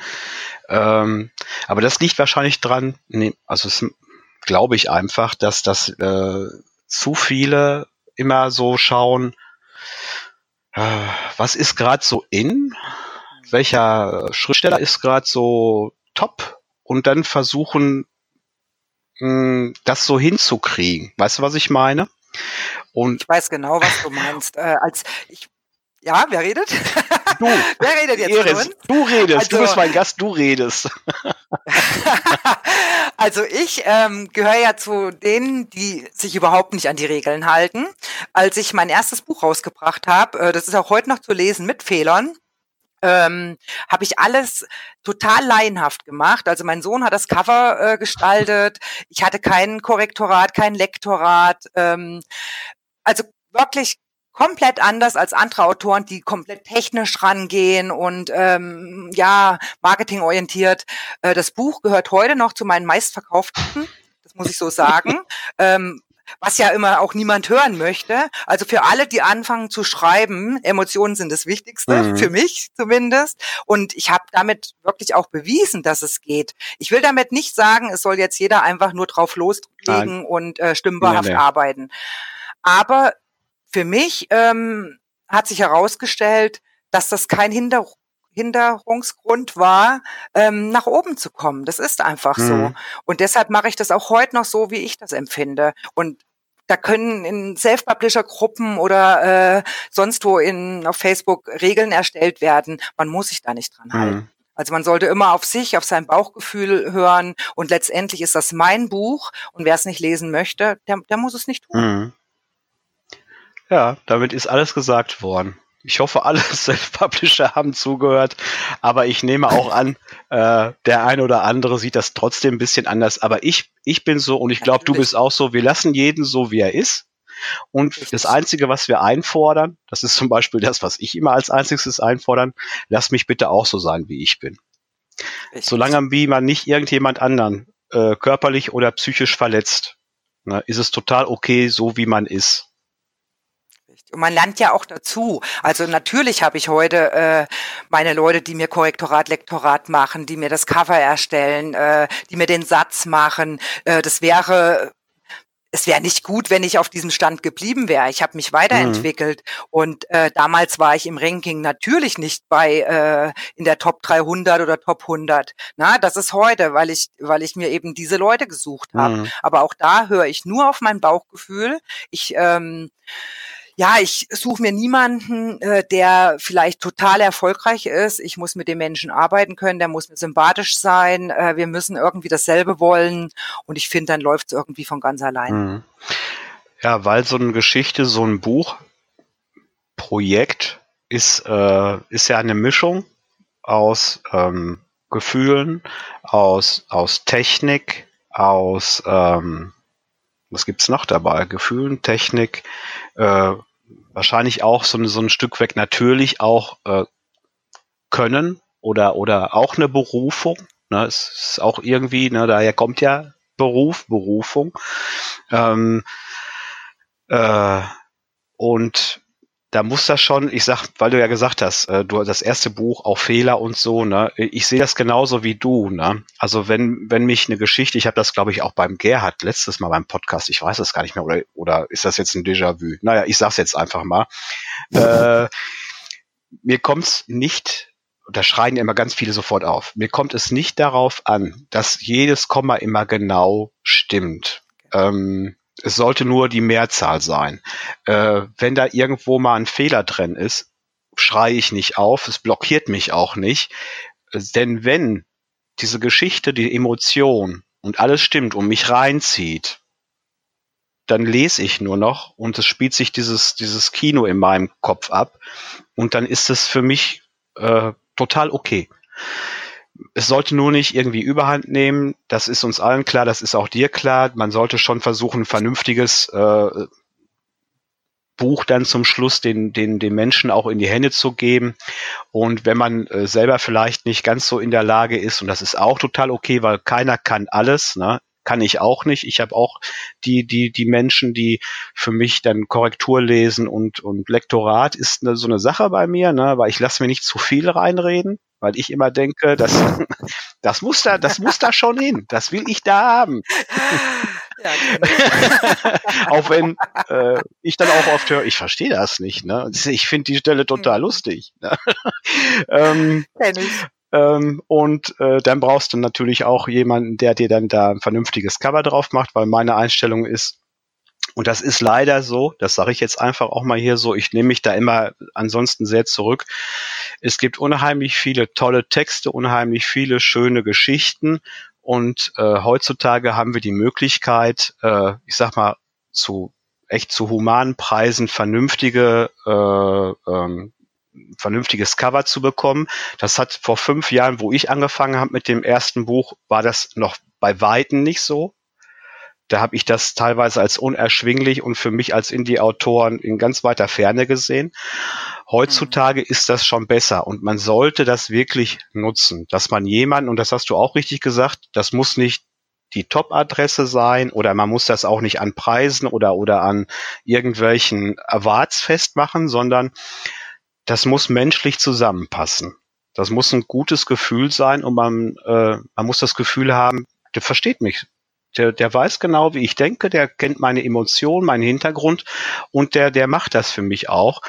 A: Ähm, aber das liegt wahrscheinlich dran, nee, also es glaube ich einfach, dass das äh, zu viele immer so schauen, was ist gerade so in? Welcher Schriftsteller ist gerade so top? Und dann versuchen, hm, das so hinzukriegen. Weißt du, was ich meine?
B: Und ich weiß genau, was du meinst. Äh, als ich ja, wer redet?
A: Du. wer redet jetzt? Eris, du redest, also, du bist mein Gast, du redest.
B: also ich ähm, gehöre ja zu denen, die sich überhaupt nicht an die Regeln halten. Als ich mein erstes Buch rausgebracht habe, äh, das ist auch heute noch zu lesen mit Fehlern, ähm, habe ich alles total laienhaft gemacht. Also mein Sohn hat das Cover äh, gestaltet. Ich hatte kein Korrektorat, kein Lektorat. Ähm, also wirklich komplett anders als andere Autoren, die komplett technisch rangehen und ähm, ja, marketingorientiert. Äh, das Buch gehört heute noch zu meinen meistverkauften, das muss ich so sagen. ähm, was ja immer auch niemand hören möchte. Also für alle, die anfangen zu schreiben, Emotionen sind das Wichtigste, mhm. für mich zumindest. Und ich habe damit wirklich auch bewiesen, dass es geht. Ich will damit nicht sagen, es soll jetzt jeder einfach nur drauf loslegen Nein. und äh, stimmbarhaft ja, arbeiten. Aber für mich ähm, hat sich herausgestellt, dass das kein Hinder Hinderungsgrund war, ähm, nach oben zu kommen. Das ist einfach mhm. so. Und deshalb mache ich das auch heute noch so, wie ich das empfinde. Und da können in Self-Publisher-Gruppen oder äh, sonst wo in auf Facebook Regeln erstellt werden. Man muss sich da nicht dran halten. Mhm. Also man sollte immer auf sich, auf sein Bauchgefühl hören und letztendlich ist das mein Buch und wer es nicht lesen möchte, der, der muss es nicht tun. Mhm.
A: Ja, damit ist alles gesagt worden. Ich hoffe, alle Self-Publisher haben zugehört, aber ich nehme auch an, äh, der eine oder andere sieht das trotzdem ein bisschen anders. Aber ich, ich bin so und ich glaube, du bist auch so. Wir lassen jeden so, wie er ist. Und das Einzige, was wir einfordern, das ist zum Beispiel das, was ich immer als einziges einfordern, lass mich bitte auch so sein, wie ich bin. Solange wie man nicht irgendjemand anderen äh, körperlich oder psychisch verletzt, ne, ist es total okay, so wie man ist.
B: Und man lernt ja auch dazu. Also natürlich habe ich heute äh, meine Leute, die mir Korrektorat, Lektorat machen, die mir das Cover erstellen, äh, die mir den Satz machen. Äh, das wäre es wäre nicht gut, wenn ich auf diesem Stand geblieben wäre. Ich habe mich weiterentwickelt mhm. und äh, damals war ich im Ranking natürlich nicht bei äh, in der Top 300 oder Top 100. Na, das ist heute, weil ich weil ich mir eben diese Leute gesucht habe. Mhm. Aber auch da höre ich nur auf mein Bauchgefühl. Ich ähm, ja, ich suche mir niemanden, äh, der vielleicht total erfolgreich ist. Ich muss mit dem Menschen arbeiten können, der muss mir sympathisch sein. Äh, wir müssen irgendwie dasselbe wollen. Und ich finde, dann läuft es irgendwie von ganz allein. Mhm.
A: Ja, weil so eine Geschichte, so ein Buch, Projekt ist, äh, ist ja eine Mischung aus ähm, Gefühlen, aus, aus Technik, aus ähm, was gibt's noch dabei? Gefühlen, Technik, äh, wahrscheinlich auch so, so ein Stück weg natürlich auch äh, Können oder, oder auch eine Berufung. Ne? Es ist auch irgendwie, ne, daher kommt ja Beruf, Berufung. Ähm, äh, und da muss das schon, ich sag, weil du ja gesagt hast, äh, du das erste Buch auch Fehler und so, ne? Ich sehe das genauso wie du, ne? Also wenn wenn mich eine Geschichte, ich habe das glaube ich auch beim Gerhard letztes Mal beim Podcast, ich weiß es gar nicht mehr oder oder ist das jetzt ein Déjà-vu? Naja, ich sag's jetzt einfach mal. äh, mir kommt's nicht da schreien immer ganz viele sofort auf. Mir kommt es nicht darauf an, dass jedes Komma immer genau stimmt. Ähm, es sollte nur die Mehrzahl sein. Äh, wenn da irgendwo mal ein Fehler drin ist, schreie ich nicht auf, es blockiert mich auch nicht. Denn wenn diese Geschichte, die Emotion und alles stimmt und mich reinzieht, dann lese ich nur noch und es spielt sich dieses, dieses Kino in meinem Kopf ab und dann ist es für mich äh, total okay es sollte nur nicht irgendwie überhand nehmen. Das ist uns allen klar, das ist auch dir klar. Man sollte schon versuchen, ein vernünftiges äh, Buch dann zum Schluss den, den, den Menschen auch in die Hände zu geben. Und wenn man äh, selber vielleicht nicht ganz so in der Lage ist, und das ist auch total okay, weil keiner kann alles, ne? kann ich auch nicht. Ich habe auch die, die, die Menschen, die für mich dann Korrektur lesen und, und Lektorat ist ne, so eine Sache bei mir, ne? weil ich lasse mir nicht zu viel reinreden weil ich immer denke, das, das muss da, das muss da schon hin, das will ich da haben. Ja, auch wenn äh, ich dann auch oft höre, ich verstehe das nicht. Ne? Ich finde die Stelle total mhm. lustig. Ne? ähm. Ähm, und äh, dann brauchst du natürlich auch jemanden, der dir dann da ein vernünftiges Cover drauf macht, weil meine Einstellung ist, und das ist leider so, das sage ich jetzt einfach auch mal hier so, ich nehme mich da immer ansonsten sehr zurück. Es gibt unheimlich viele tolle Texte, unheimlich viele schöne Geschichten und äh, heutzutage haben wir die Möglichkeit, äh, ich sag mal, zu echt zu humanen Preisen vernünftige äh, ähm, vernünftiges Cover zu bekommen. Das hat vor fünf Jahren, wo ich angefangen habe mit dem ersten Buch, war das noch bei Weitem nicht so da habe ich das teilweise als unerschwinglich und für mich als Indie-Autoren in ganz weiter Ferne gesehen. Heutzutage mhm. ist das schon besser und man sollte das wirklich nutzen, dass man jemanden, und das hast du auch richtig gesagt, das muss nicht die Top-Adresse sein oder man muss das auch nicht an Preisen oder, oder an irgendwelchen Awards festmachen, sondern das muss menschlich zusammenpassen. Das muss ein gutes Gefühl sein und man, äh, man muss das Gefühl haben, der versteht mich der, der weiß genau, wie ich denke, der kennt meine Emotionen, meinen Hintergrund und der, der macht das für mich auch.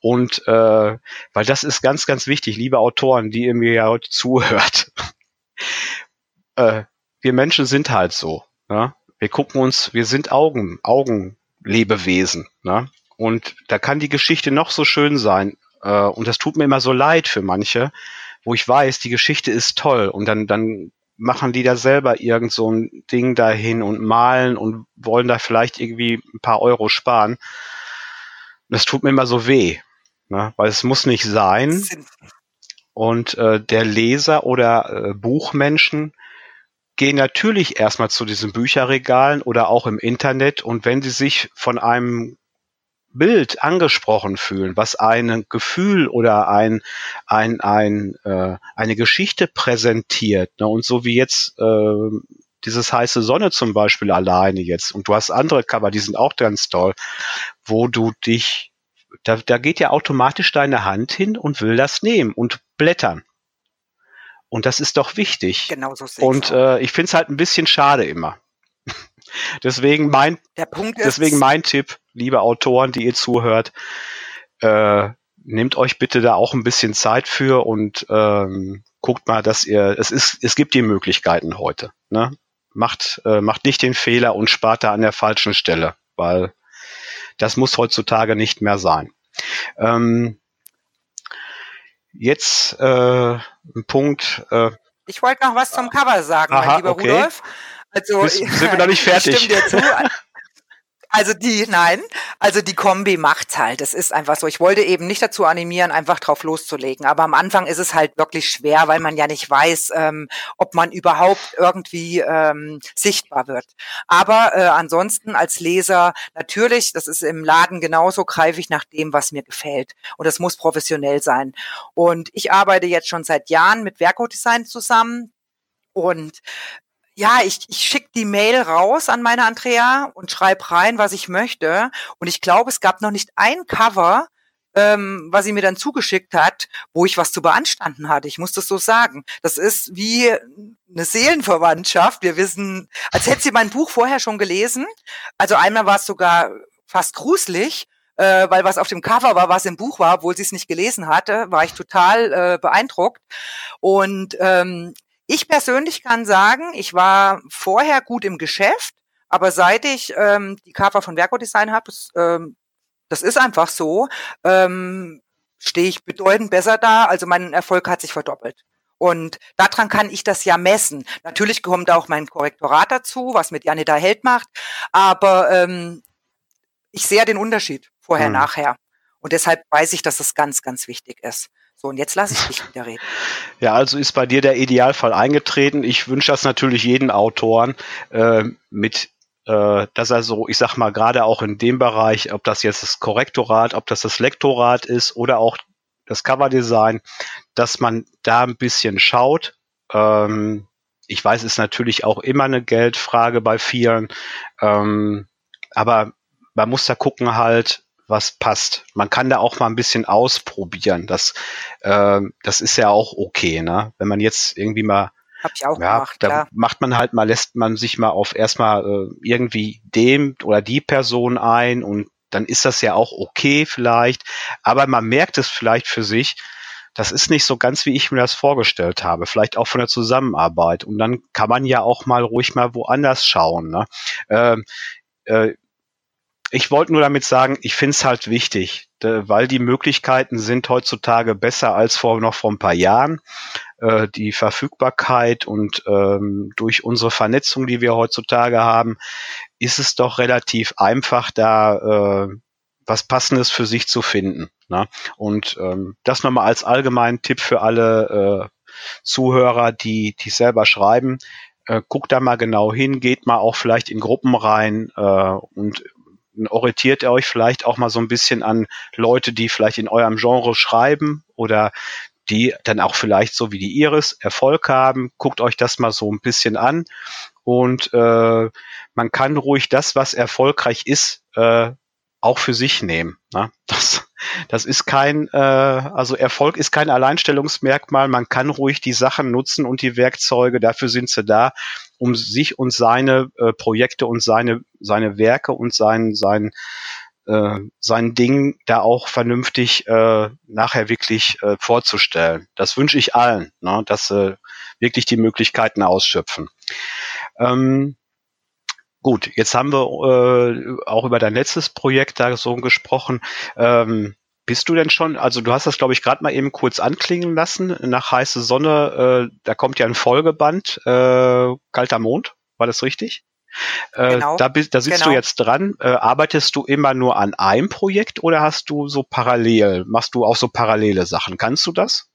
A: Und äh, weil das ist ganz, ganz wichtig, liebe Autoren, die ihr mir ja heute zuhört. äh, wir Menschen sind halt so. Ja? Wir gucken uns, wir sind Augen, Augen, Lebewesen. Ne? Und da kann die Geschichte noch so schön sein. Äh, und das tut mir immer so leid für manche, wo ich weiß, die Geschichte ist toll. Und dann, dann machen die da selber irgend so ein Ding dahin und malen und wollen da vielleicht irgendwie ein paar Euro sparen. Das tut mir immer so weh, ne? weil es muss nicht sein. Und äh, der Leser oder äh, Buchmenschen gehen natürlich erstmal zu diesen Bücherregalen oder auch im Internet und wenn sie sich von einem Bild angesprochen fühlen, was ein Gefühl oder ein, ein, ein, äh, eine Geschichte präsentiert. Ne? Und so wie jetzt äh, dieses heiße Sonne zum Beispiel alleine jetzt, und du hast andere Cover, die sind auch ganz toll, wo du dich, da, da geht ja automatisch deine Hand hin und will das nehmen und blättern. Und das ist doch wichtig.
B: Genau so
A: Und äh, ich finde es halt ein bisschen schade immer. deswegen mein, deswegen mein Tipp, liebe Autoren, die ihr zuhört, äh, nehmt euch bitte da auch ein bisschen Zeit für und ähm, guckt mal, dass ihr, es ist, es gibt die Möglichkeiten heute. Ne? Macht, äh, macht nicht den Fehler und spart da an der falschen Stelle, weil das muss heutzutage nicht mehr sein. Ähm, jetzt äh, ein Punkt. Äh,
B: ich wollte noch was zum Cover sagen,
A: aha, mein lieber okay. Rudolf. Also, Bis, sind wir noch nicht fertig? Ich stimme dir zu.
B: Also die, nein, also die Kombi macht's halt. Es ist einfach so. Ich wollte eben nicht dazu animieren, einfach drauf loszulegen. Aber am Anfang ist es halt wirklich schwer, weil man ja nicht weiß, ähm, ob man überhaupt irgendwie ähm, sichtbar wird. Aber äh, ansonsten als Leser natürlich, das ist im Laden genauso, greife ich nach dem, was mir gefällt. Und es muss professionell sein. Und ich arbeite jetzt schon seit Jahren mit Verco Design zusammen. Und ja, ich, ich schicke die Mail raus an meine Andrea und schreibe rein, was ich möchte. Und ich glaube, es gab noch nicht ein Cover, ähm, was sie mir dann zugeschickt hat, wo ich was zu beanstanden hatte. Ich muss das so sagen. Das ist wie eine Seelenverwandtschaft. Wir wissen, als hätte sie mein Buch vorher schon gelesen. Also einmal war es sogar fast gruselig, äh, weil was auf dem Cover war, was im Buch war, obwohl sie es nicht gelesen hatte, war ich total äh, beeindruckt. Und ähm, ich persönlich kann sagen, ich war vorher gut im Geschäft, aber seit ich ähm, die Cover von Verco Design habe, das, ähm, das ist einfach so, ähm, stehe ich bedeutend besser da. Also mein Erfolg hat sich verdoppelt. Und daran kann ich das ja messen. Natürlich kommt auch mein Korrektorat dazu, was mit Janita Held macht. Aber ähm, ich sehe den Unterschied vorher, mhm. nachher. Und deshalb weiß ich, dass das ganz, ganz wichtig ist. So, und jetzt lasse ich dich wieder reden.
A: Ja, also ist bei dir der Idealfall eingetreten. Ich wünsche das natürlich jeden Autoren äh, mit äh, dass er so, ich sag mal, gerade auch in dem Bereich, ob das jetzt das Korrektorat, ob das das Lektorat ist oder auch das Coverdesign, dass man da ein bisschen schaut. Ähm, ich weiß, ist natürlich auch immer eine Geldfrage bei vielen, ähm, aber man muss da gucken halt, was passt. Man kann da auch mal ein bisschen ausprobieren. Das, äh, das ist ja auch okay, ne? Wenn man jetzt irgendwie mal
B: hab ich auch ja, gemacht,
A: da klar. macht man halt mal, lässt man sich mal auf erstmal äh, irgendwie dem oder die Person ein und dann ist das ja auch okay vielleicht, aber man merkt es vielleicht für sich, das ist nicht so ganz, wie ich mir das vorgestellt habe, vielleicht auch von der Zusammenarbeit. Und dann kann man ja auch mal ruhig mal woanders schauen. Ne? Ähm, äh, ich wollte nur damit sagen, ich finde es halt wichtig, weil die Möglichkeiten sind heutzutage besser als vor noch vor ein paar Jahren. Äh, die Verfügbarkeit und ähm, durch unsere Vernetzung, die wir heutzutage haben, ist es doch relativ einfach, da äh, was Passendes für sich zu finden. Ne? Und ähm, das nochmal als allgemeinen Tipp für alle äh, Zuhörer, die, die selber schreiben. Guckt da mal genau hin, geht mal auch vielleicht in Gruppen rein äh, und orientiert ihr euch vielleicht auch mal so ein bisschen an Leute, die vielleicht in eurem Genre schreiben oder die dann auch vielleicht so wie die Iris Erfolg haben. Guckt euch das mal so ein bisschen an und äh, man kann ruhig das, was erfolgreich ist, äh, auch für sich nehmen. Ne? Das, das ist kein, äh, also Erfolg ist kein Alleinstellungsmerkmal. Man kann ruhig die Sachen nutzen und die Werkzeuge, dafür sind sie da, um sich und seine äh, Projekte und seine, seine Werke und sein, sein, äh, sein Ding da auch vernünftig äh, nachher wirklich äh, vorzustellen. Das wünsche ich allen, ne, dass sie wirklich die Möglichkeiten ausschöpfen. Ähm, Gut, jetzt haben wir äh, auch über dein letztes Projekt da so gesprochen. Ähm, bist du denn schon, also du hast das, glaube ich, gerade mal eben kurz anklingen lassen, nach heiße Sonne, äh, da kommt ja ein Folgeband, äh, Kalter Mond, war das richtig? Äh, genau. Da, bist, da sitzt genau. du jetzt dran. Äh, arbeitest du immer nur an einem Projekt oder hast du so parallel, machst du auch so parallele Sachen? Kannst du das?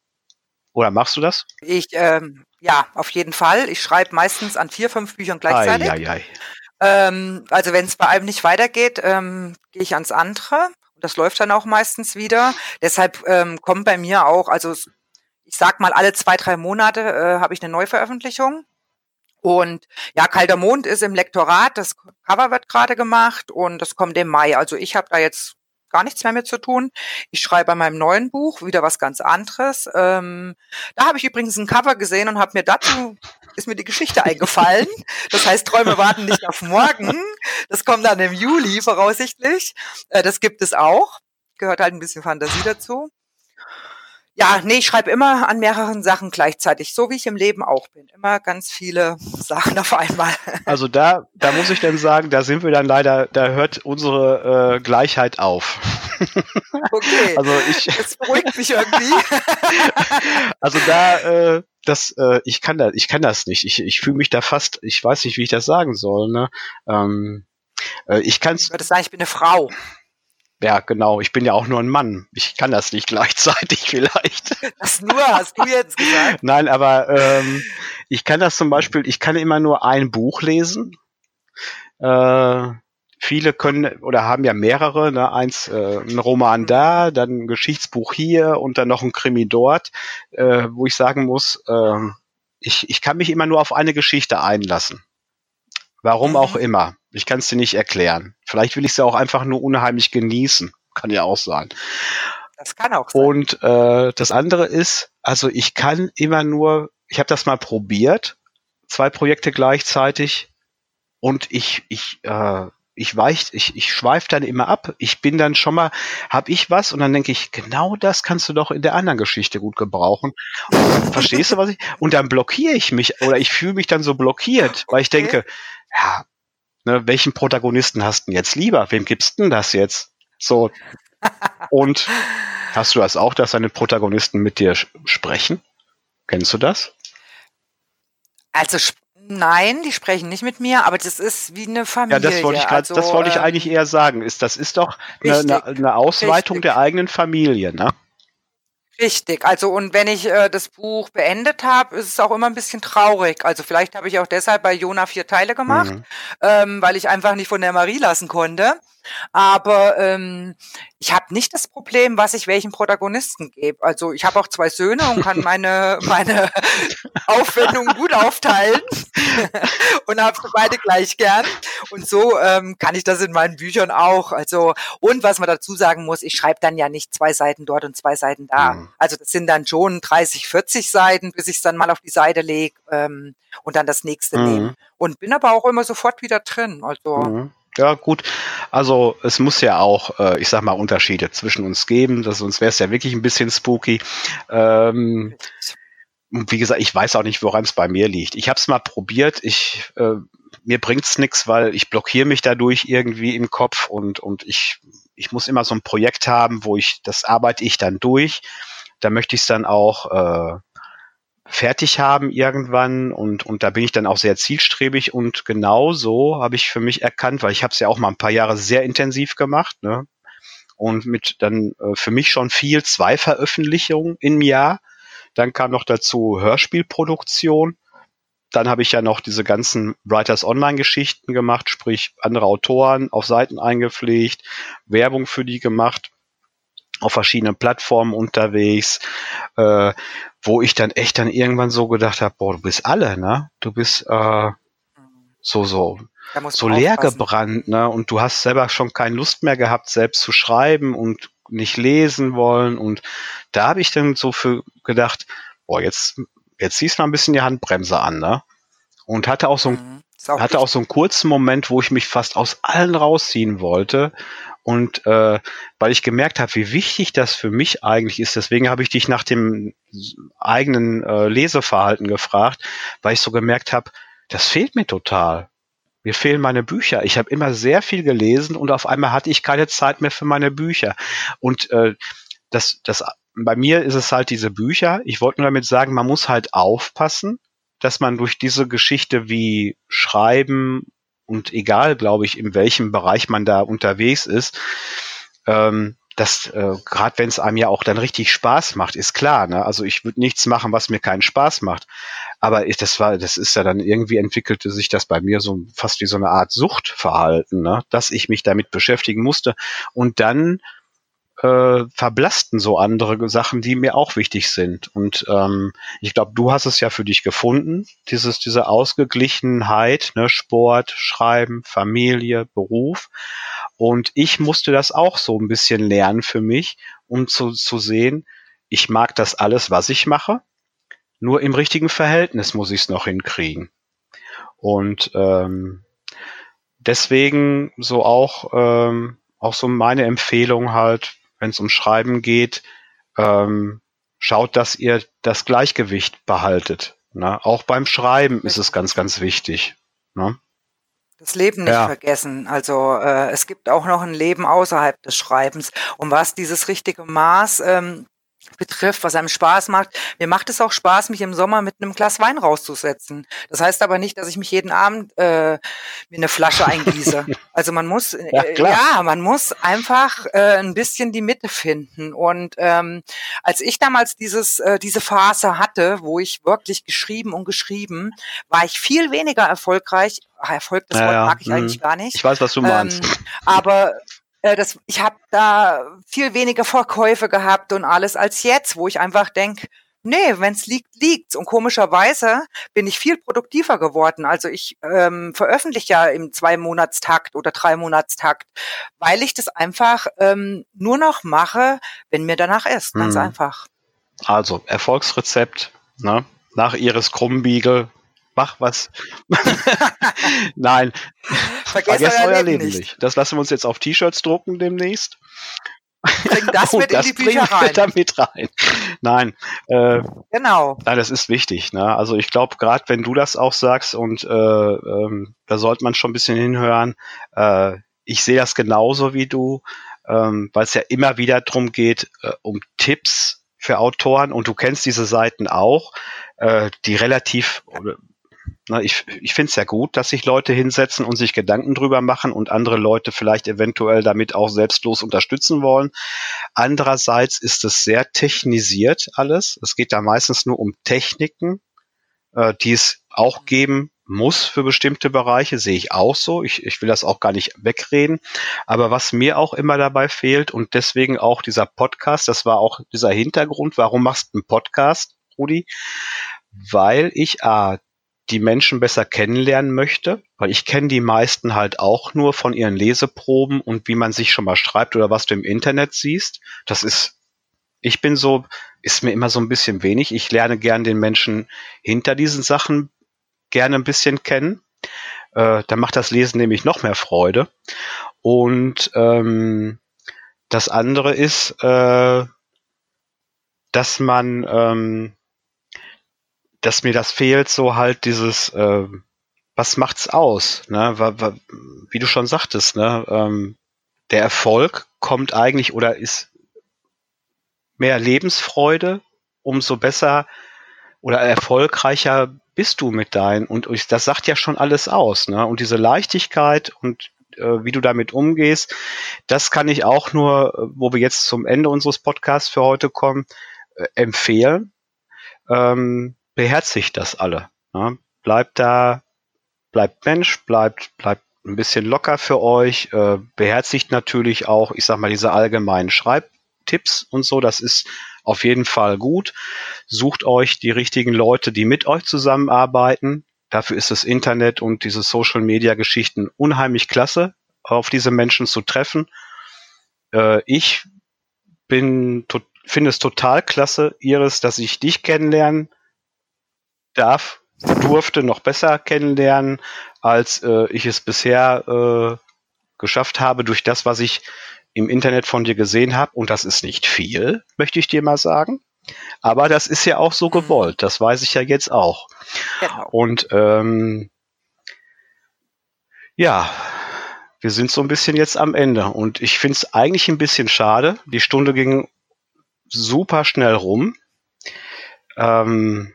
A: Oder machst du das?
B: Ich, ähm, ja, auf jeden Fall. Ich schreibe meistens an vier, fünf Büchern gleichzeitig. Ei, ei, ei. Ähm, also wenn es bei einem nicht weitergeht, ähm, gehe ich ans andere. Das läuft dann auch meistens wieder. Deshalb ähm, kommt bei mir auch, also ich sag mal, alle zwei, drei Monate äh, habe ich eine Neuveröffentlichung. Und ja, Kalter Mond ist im Lektorat, das Cover wird gerade gemacht und das kommt im Mai. Also ich habe da jetzt gar nichts mehr mit zu tun. Ich schreibe an meinem neuen Buch wieder was ganz anderes. Ähm, da habe ich übrigens ein Cover gesehen und habe mir dazu ist mir die Geschichte eingefallen. Das heißt, Träume warten nicht auf morgen. Das kommt dann im Juli voraussichtlich. Äh, das gibt es auch. Gehört halt ein bisschen Fantasie dazu. Ja, nee, ich schreibe immer an mehreren Sachen gleichzeitig, so wie ich im Leben auch bin. Immer ganz viele Sachen auf einmal.
A: Also da, da muss ich dann sagen, da sind wir dann leider, da hört unsere äh, Gleichheit auf.
B: Okay. Also ich. Das beruhigt mich irgendwie.
A: Also da, äh, das, äh, ich kann das, ich kann das nicht. Ich, ich fühle mich da fast, ich weiß nicht, wie ich das sagen soll. Ne? Ähm, äh, ich kann's.
B: Ich würde sagen, ich bin eine Frau.
A: Ja, genau. Ich bin ja auch nur ein Mann. Ich kann das nicht gleichzeitig vielleicht.
B: Das nur, hast du jetzt gesagt?
A: Nein, aber ähm, ich kann das zum Beispiel, ich kann immer nur ein Buch lesen. Äh, viele können oder haben ja mehrere, ne? eins äh, ein Roman da, dann ein Geschichtsbuch hier und dann noch ein Krimi dort, äh, wo ich sagen muss, äh, ich, ich kann mich immer nur auf eine Geschichte einlassen. Warum mhm. auch immer. Ich kann es dir nicht erklären. Vielleicht will ich es ja auch einfach nur unheimlich genießen. Kann ja auch sein.
B: Das kann auch sein.
A: Und äh, das andere ist, also ich kann immer nur, ich habe das mal probiert, zwei Projekte gleichzeitig und ich, ich, äh, ich weich, ich, ich schweife dann immer ab. Ich bin dann schon mal, hab ich was und dann denke ich, genau das kannst du doch in der anderen Geschichte gut gebrauchen. Und, verstehst du was ich? Und dann blockiere ich mich oder ich fühle mich dann so blockiert, weil ich denke, ja, ne, welchen Protagonisten hast du jetzt lieber? Wem gibst du denn das jetzt? So. Und hast du das auch, dass deine Protagonisten mit dir sprechen? Kennst du das?
B: Also nein, die sprechen nicht mit mir, aber das ist wie eine Familie.
A: Ja, das wollte ich grad, also, das wollte ich eigentlich eher sagen. Ist das ist doch eine, eine, eine Ausweitung richtig. der eigenen Familie, ne?
B: Richtig, also und wenn ich äh, das Buch beendet habe, ist es auch immer ein bisschen traurig. Also vielleicht habe ich auch deshalb bei Jona vier Teile gemacht, mhm. ähm, weil ich einfach nicht von der Marie lassen konnte. Aber ähm, ich habe nicht das Problem, was ich welchen Protagonisten gebe. Also ich habe auch zwei Söhne und kann meine meine Aufwendungen gut aufteilen und habe sie beide gleich gern. Und so ähm, kann ich das in meinen Büchern auch. Also und was man dazu sagen muss, ich schreibe dann ja nicht zwei Seiten dort und zwei Seiten da. Mhm. Also das sind dann schon 30, 40 Seiten, bis ich es dann mal auf die Seite lege ähm, und dann das nächste mhm. nehme. Und bin aber auch immer sofort wieder drin. Also mhm.
A: Ja, gut. Also es muss ja auch, äh, ich sag mal, Unterschiede zwischen uns geben, das, sonst wäre es ja wirklich ein bisschen spooky. Ähm, wie gesagt, ich weiß auch nicht, woran es bei mir liegt. Ich habe es mal probiert. Ich äh, mir bringt's nichts, weil ich blockiere mich dadurch irgendwie im Kopf und und ich ich muss immer so ein Projekt haben, wo ich das arbeite ich dann durch. Da möchte ich es dann auch äh, fertig haben irgendwann und, und da bin ich dann auch sehr zielstrebig und genau so habe ich für mich erkannt, weil ich habe es ja auch mal ein paar Jahre sehr intensiv gemacht ne? und mit dann äh, für mich schon viel zwei Veröffentlichungen im Jahr. Dann kam noch dazu Hörspielproduktion. Dann habe ich ja noch diese ganzen Writers Online-Geschichten gemacht, sprich andere Autoren auf Seiten eingepflegt, Werbung für die gemacht auf verschiedenen Plattformen unterwegs, äh, wo ich dann echt dann irgendwann so gedacht habe, boah, du bist alle, ne? Du bist äh, so so so leer gebrannt, ne? Und du hast selber schon keine Lust mehr gehabt, selbst zu schreiben und nicht lesen wollen. Und da habe ich dann so für gedacht, boah, jetzt jetzt ziehst du mal ein bisschen die Handbremse an, ne? Und hatte auch so ein mhm. Auch hatte auch so einen kurzen Moment, wo ich mich fast aus allen rausziehen wollte und äh, weil ich gemerkt habe, wie wichtig das für mich eigentlich ist, deswegen habe ich dich nach dem eigenen äh, Leseverhalten gefragt, weil ich so gemerkt habe, das fehlt mir total. mir fehlen meine Bücher. Ich habe immer sehr viel gelesen und auf einmal hatte ich keine Zeit mehr für meine Bücher. Und äh, das, das, bei mir ist es halt diese Bücher. Ich wollte nur damit sagen, man muss halt aufpassen, dass man durch diese Geschichte wie Schreiben und egal, glaube ich, in welchem Bereich man da unterwegs ist, ähm, das äh, gerade wenn es einem ja auch dann richtig Spaß macht, ist klar. Ne? Also ich würde nichts machen, was mir keinen Spaß macht. Aber ich, das war, das ist ja dann irgendwie entwickelte sich das bei mir so fast wie so eine Art Suchtverhalten, ne? dass ich mich damit beschäftigen musste. Und dann äh, verblassten so andere Sachen, die mir auch wichtig sind. Und ähm, ich glaube, du hast es ja für dich gefunden, dieses, diese Ausgeglichenheit, ne, Sport, Schreiben, Familie, Beruf. Und ich musste das auch so ein bisschen lernen für mich, um zu, zu sehen, ich mag das alles, was ich mache, nur im richtigen Verhältnis muss ich es noch hinkriegen. Und ähm, deswegen so auch, ähm, auch so meine Empfehlung halt, wenn es um Schreiben geht, ähm, schaut, dass ihr das Gleichgewicht behaltet. Ne? Auch beim Schreiben ist es ganz, ganz wichtig. Ne?
B: Das Leben nicht ja. vergessen. Also äh, es gibt auch noch ein Leben außerhalb des Schreibens. Und was dieses richtige Maß ähm, betrifft, was einem Spaß macht. Mir macht es auch Spaß, mich im Sommer mit einem Glas Wein rauszusetzen. Das heißt aber nicht, dass ich mich jeden Abend äh, mir eine Flasche eingieße. also man muss, äh, ja, ja, man muss einfach äh, ein bisschen die Mitte finden. Und ähm, als ich damals dieses äh, diese Phase hatte, wo ich wirklich geschrieben und geschrieben, war ich viel weniger erfolgreich. Erfolg, das ja, Wort mag ich ja. eigentlich gar nicht.
A: Ich weiß, was du meinst. Ähm,
B: aber das, ich habe da viel weniger Verkäufe gehabt und alles als jetzt, wo ich einfach denk, nee, wenn's liegt, liegt's. Und komischerweise bin ich viel produktiver geworden. Also ich ähm, veröffentliche ja im Zwei-Monatstakt oder Drei-Monatstakt, weil ich das einfach ähm, nur noch mache, wenn mir danach ist. Ganz hm. einfach.
A: Also Erfolgsrezept, ne? Nach Iris Krumbiegel, mach was. Nein, vergesst, vergesst euer, Leben, nicht. nicht. Das lassen wir uns jetzt auf T-Shirts drucken demnächst.
B: Bring das mit das in die Bücher rein.
A: da mit rein. Nein. Äh,
B: genau.
A: Nein, das ist wichtig. Ne? Also ich glaube, gerade wenn du das auch sagst und äh, ähm, da sollte man schon ein bisschen hinhören. Äh, ich sehe das genauso wie du, ähm, weil es ja immer wieder darum geht, äh, um Tipps für Autoren und du kennst diese Seiten auch, äh, die relativ ich ich finde es ja gut, dass sich Leute hinsetzen und sich Gedanken drüber machen und andere Leute vielleicht eventuell damit auch selbstlos unterstützen wollen. Andererseits ist es sehr technisiert alles. Es geht da meistens nur um Techniken, äh, die es auch geben muss für bestimmte Bereiche, sehe ich auch so. Ich, ich will das auch gar nicht wegreden. Aber was mir auch immer dabei fehlt und deswegen auch dieser Podcast, das war auch dieser Hintergrund, warum machst du einen Podcast, Rudi? Weil ich A, die Menschen besser kennenlernen möchte, weil ich kenne die meisten halt auch nur von ihren Leseproben und wie man sich schon mal schreibt oder was du im Internet siehst. Das ist, ich bin so, ist mir immer so ein bisschen wenig. Ich lerne gern den Menschen hinter diesen Sachen gerne ein bisschen kennen. Äh, da macht das Lesen nämlich noch mehr Freude. Und ähm, das andere ist, äh, dass man ähm, dass mir das fehlt, so halt dieses, äh, was macht's aus? Ne? Wie du schon sagtest, ne? Ähm, der Erfolg kommt eigentlich oder ist mehr Lebensfreude, umso besser oder erfolgreicher bist du mit deinen. Und das sagt ja schon alles aus. Ne? Und diese Leichtigkeit und äh, wie du damit umgehst, das kann ich auch nur, wo wir jetzt zum Ende unseres Podcasts für heute kommen, äh, empfehlen. Ähm, beherzigt das alle. Ne? Bleibt da, bleibt Mensch, bleibt, bleibt ein bisschen locker für euch, äh, beherzigt natürlich auch, ich sag mal, diese allgemeinen Schreibtipps und so, das ist auf jeden Fall gut. Sucht euch die richtigen Leute, die mit euch zusammenarbeiten. Dafür ist das Internet und diese Social Media Geschichten unheimlich klasse, auf diese Menschen zu treffen. Äh, ich bin, finde es total klasse, Iris, dass ich dich kennenlernen darf, durfte noch besser kennenlernen, als äh, ich es bisher äh, geschafft habe durch das, was ich im Internet von dir gesehen habe. Und das ist nicht viel, möchte ich dir mal sagen. Aber das ist ja auch so gewollt. Das weiß ich ja jetzt auch. Genau. Und ähm, Ja, wir sind so ein bisschen jetzt am Ende und ich finde es eigentlich ein bisschen schade. Die Stunde ging super schnell rum. Ähm,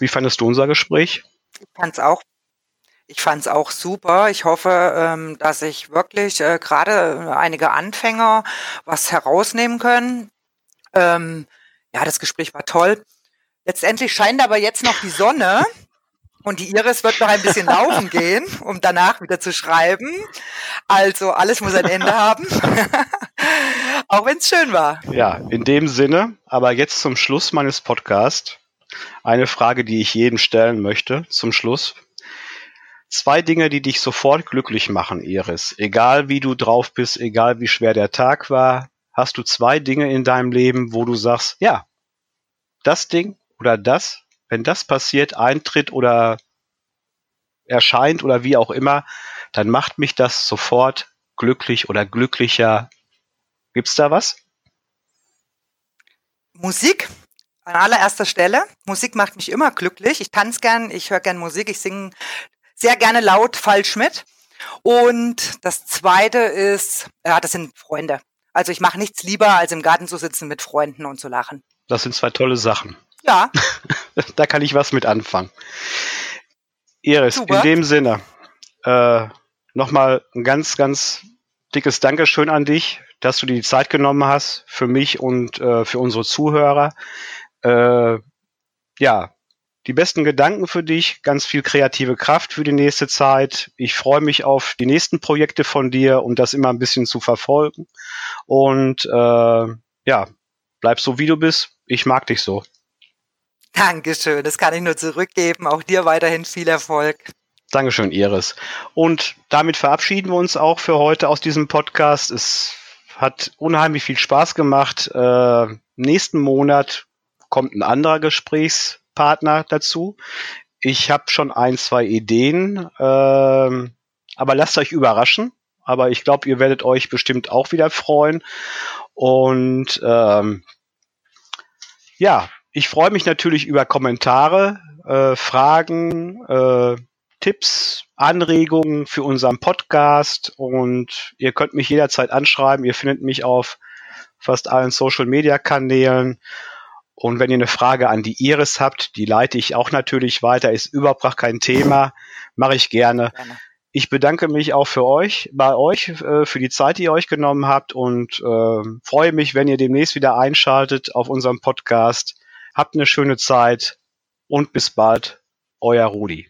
A: wie fandest du unser Gespräch?
B: Ich fand es auch ich fand es auch super. Ich hoffe, ähm, dass ich wirklich äh, gerade einige Anfänger was herausnehmen können. Ähm, ja, das Gespräch war toll. Letztendlich scheint aber jetzt noch die Sonne und die Iris wird noch ein bisschen laufen gehen, um danach wieder zu schreiben. Also alles muss ein Ende haben, auch wenn es schön war.
A: Ja, in dem Sinne, aber jetzt zum Schluss meines Podcasts eine Frage, die ich jedem stellen möchte zum Schluss. Zwei Dinge, die dich sofort glücklich machen, Iris. Egal wie du drauf bist, egal wie schwer der Tag war, hast du zwei Dinge in deinem Leben, wo du sagst, ja, das Ding oder das, wenn das passiert, eintritt oder erscheint oder wie auch immer, dann macht mich das sofort glücklich oder glücklicher. Gibt's da was?
B: Musik an allererster Stelle. Musik macht mich immer glücklich. Ich tanze gern, ich höre gern Musik, ich singe sehr gerne laut falsch mit. Und das zweite ist, ja, das sind Freunde. Also ich mache nichts lieber, als im Garten zu sitzen mit Freunden und zu lachen.
A: Das sind zwei tolle Sachen.
B: Ja.
A: da kann ich was mit anfangen. Iris, Super. in dem Sinne, äh, nochmal ein ganz, ganz dickes Dankeschön an dich, dass du dir die Zeit genommen hast für mich und äh, für unsere Zuhörer. Äh, ja, die besten Gedanken für dich, ganz viel kreative Kraft für die nächste Zeit. Ich freue mich auf die nächsten Projekte von dir, um das immer ein bisschen zu verfolgen. Und äh, ja, bleib so wie du bist. Ich mag dich so.
B: Dankeschön, das kann ich nur zurückgeben. Auch dir weiterhin viel Erfolg.
A: Dankeschön, Iris. Und damit verabschieden wir uns auch für heute aus diesem Podcast. Es hat unheimlich viel Spaß gemacht. Äh, nächsten Monat kommt ein anderer Gesprächs Partner dazu. Ich habe schon ein, zwei Ideen, ähm, aber lasst euch überraschen. Aber ich glaube, ihr werdet euch bestimmt auch wieder freuen. Und ähm, ja, ich freue mich natürlich über Kommentare, äh, Fragen, äh, Tipps, Anregungen für unseren Podcast und ihr könnt mich jederzeit anschreiben. Ihr findet mich auf fast allen Social Media Kanälen und wenn ihr eine Frage an die Iris habt, die leite ich auch natürlich weiter, ist überhaupt kein Thema, mache ich gerne. gerne. Ich bedanke mich auch für euch, bei euch, äh, für die Zeit, die ihr euch genommen habt und äh, freue mich, wenn ihr demnächst wieder einschaltet auf unserem Podcast. Habt eine schöne Zeit und bis bald, euer Rudi.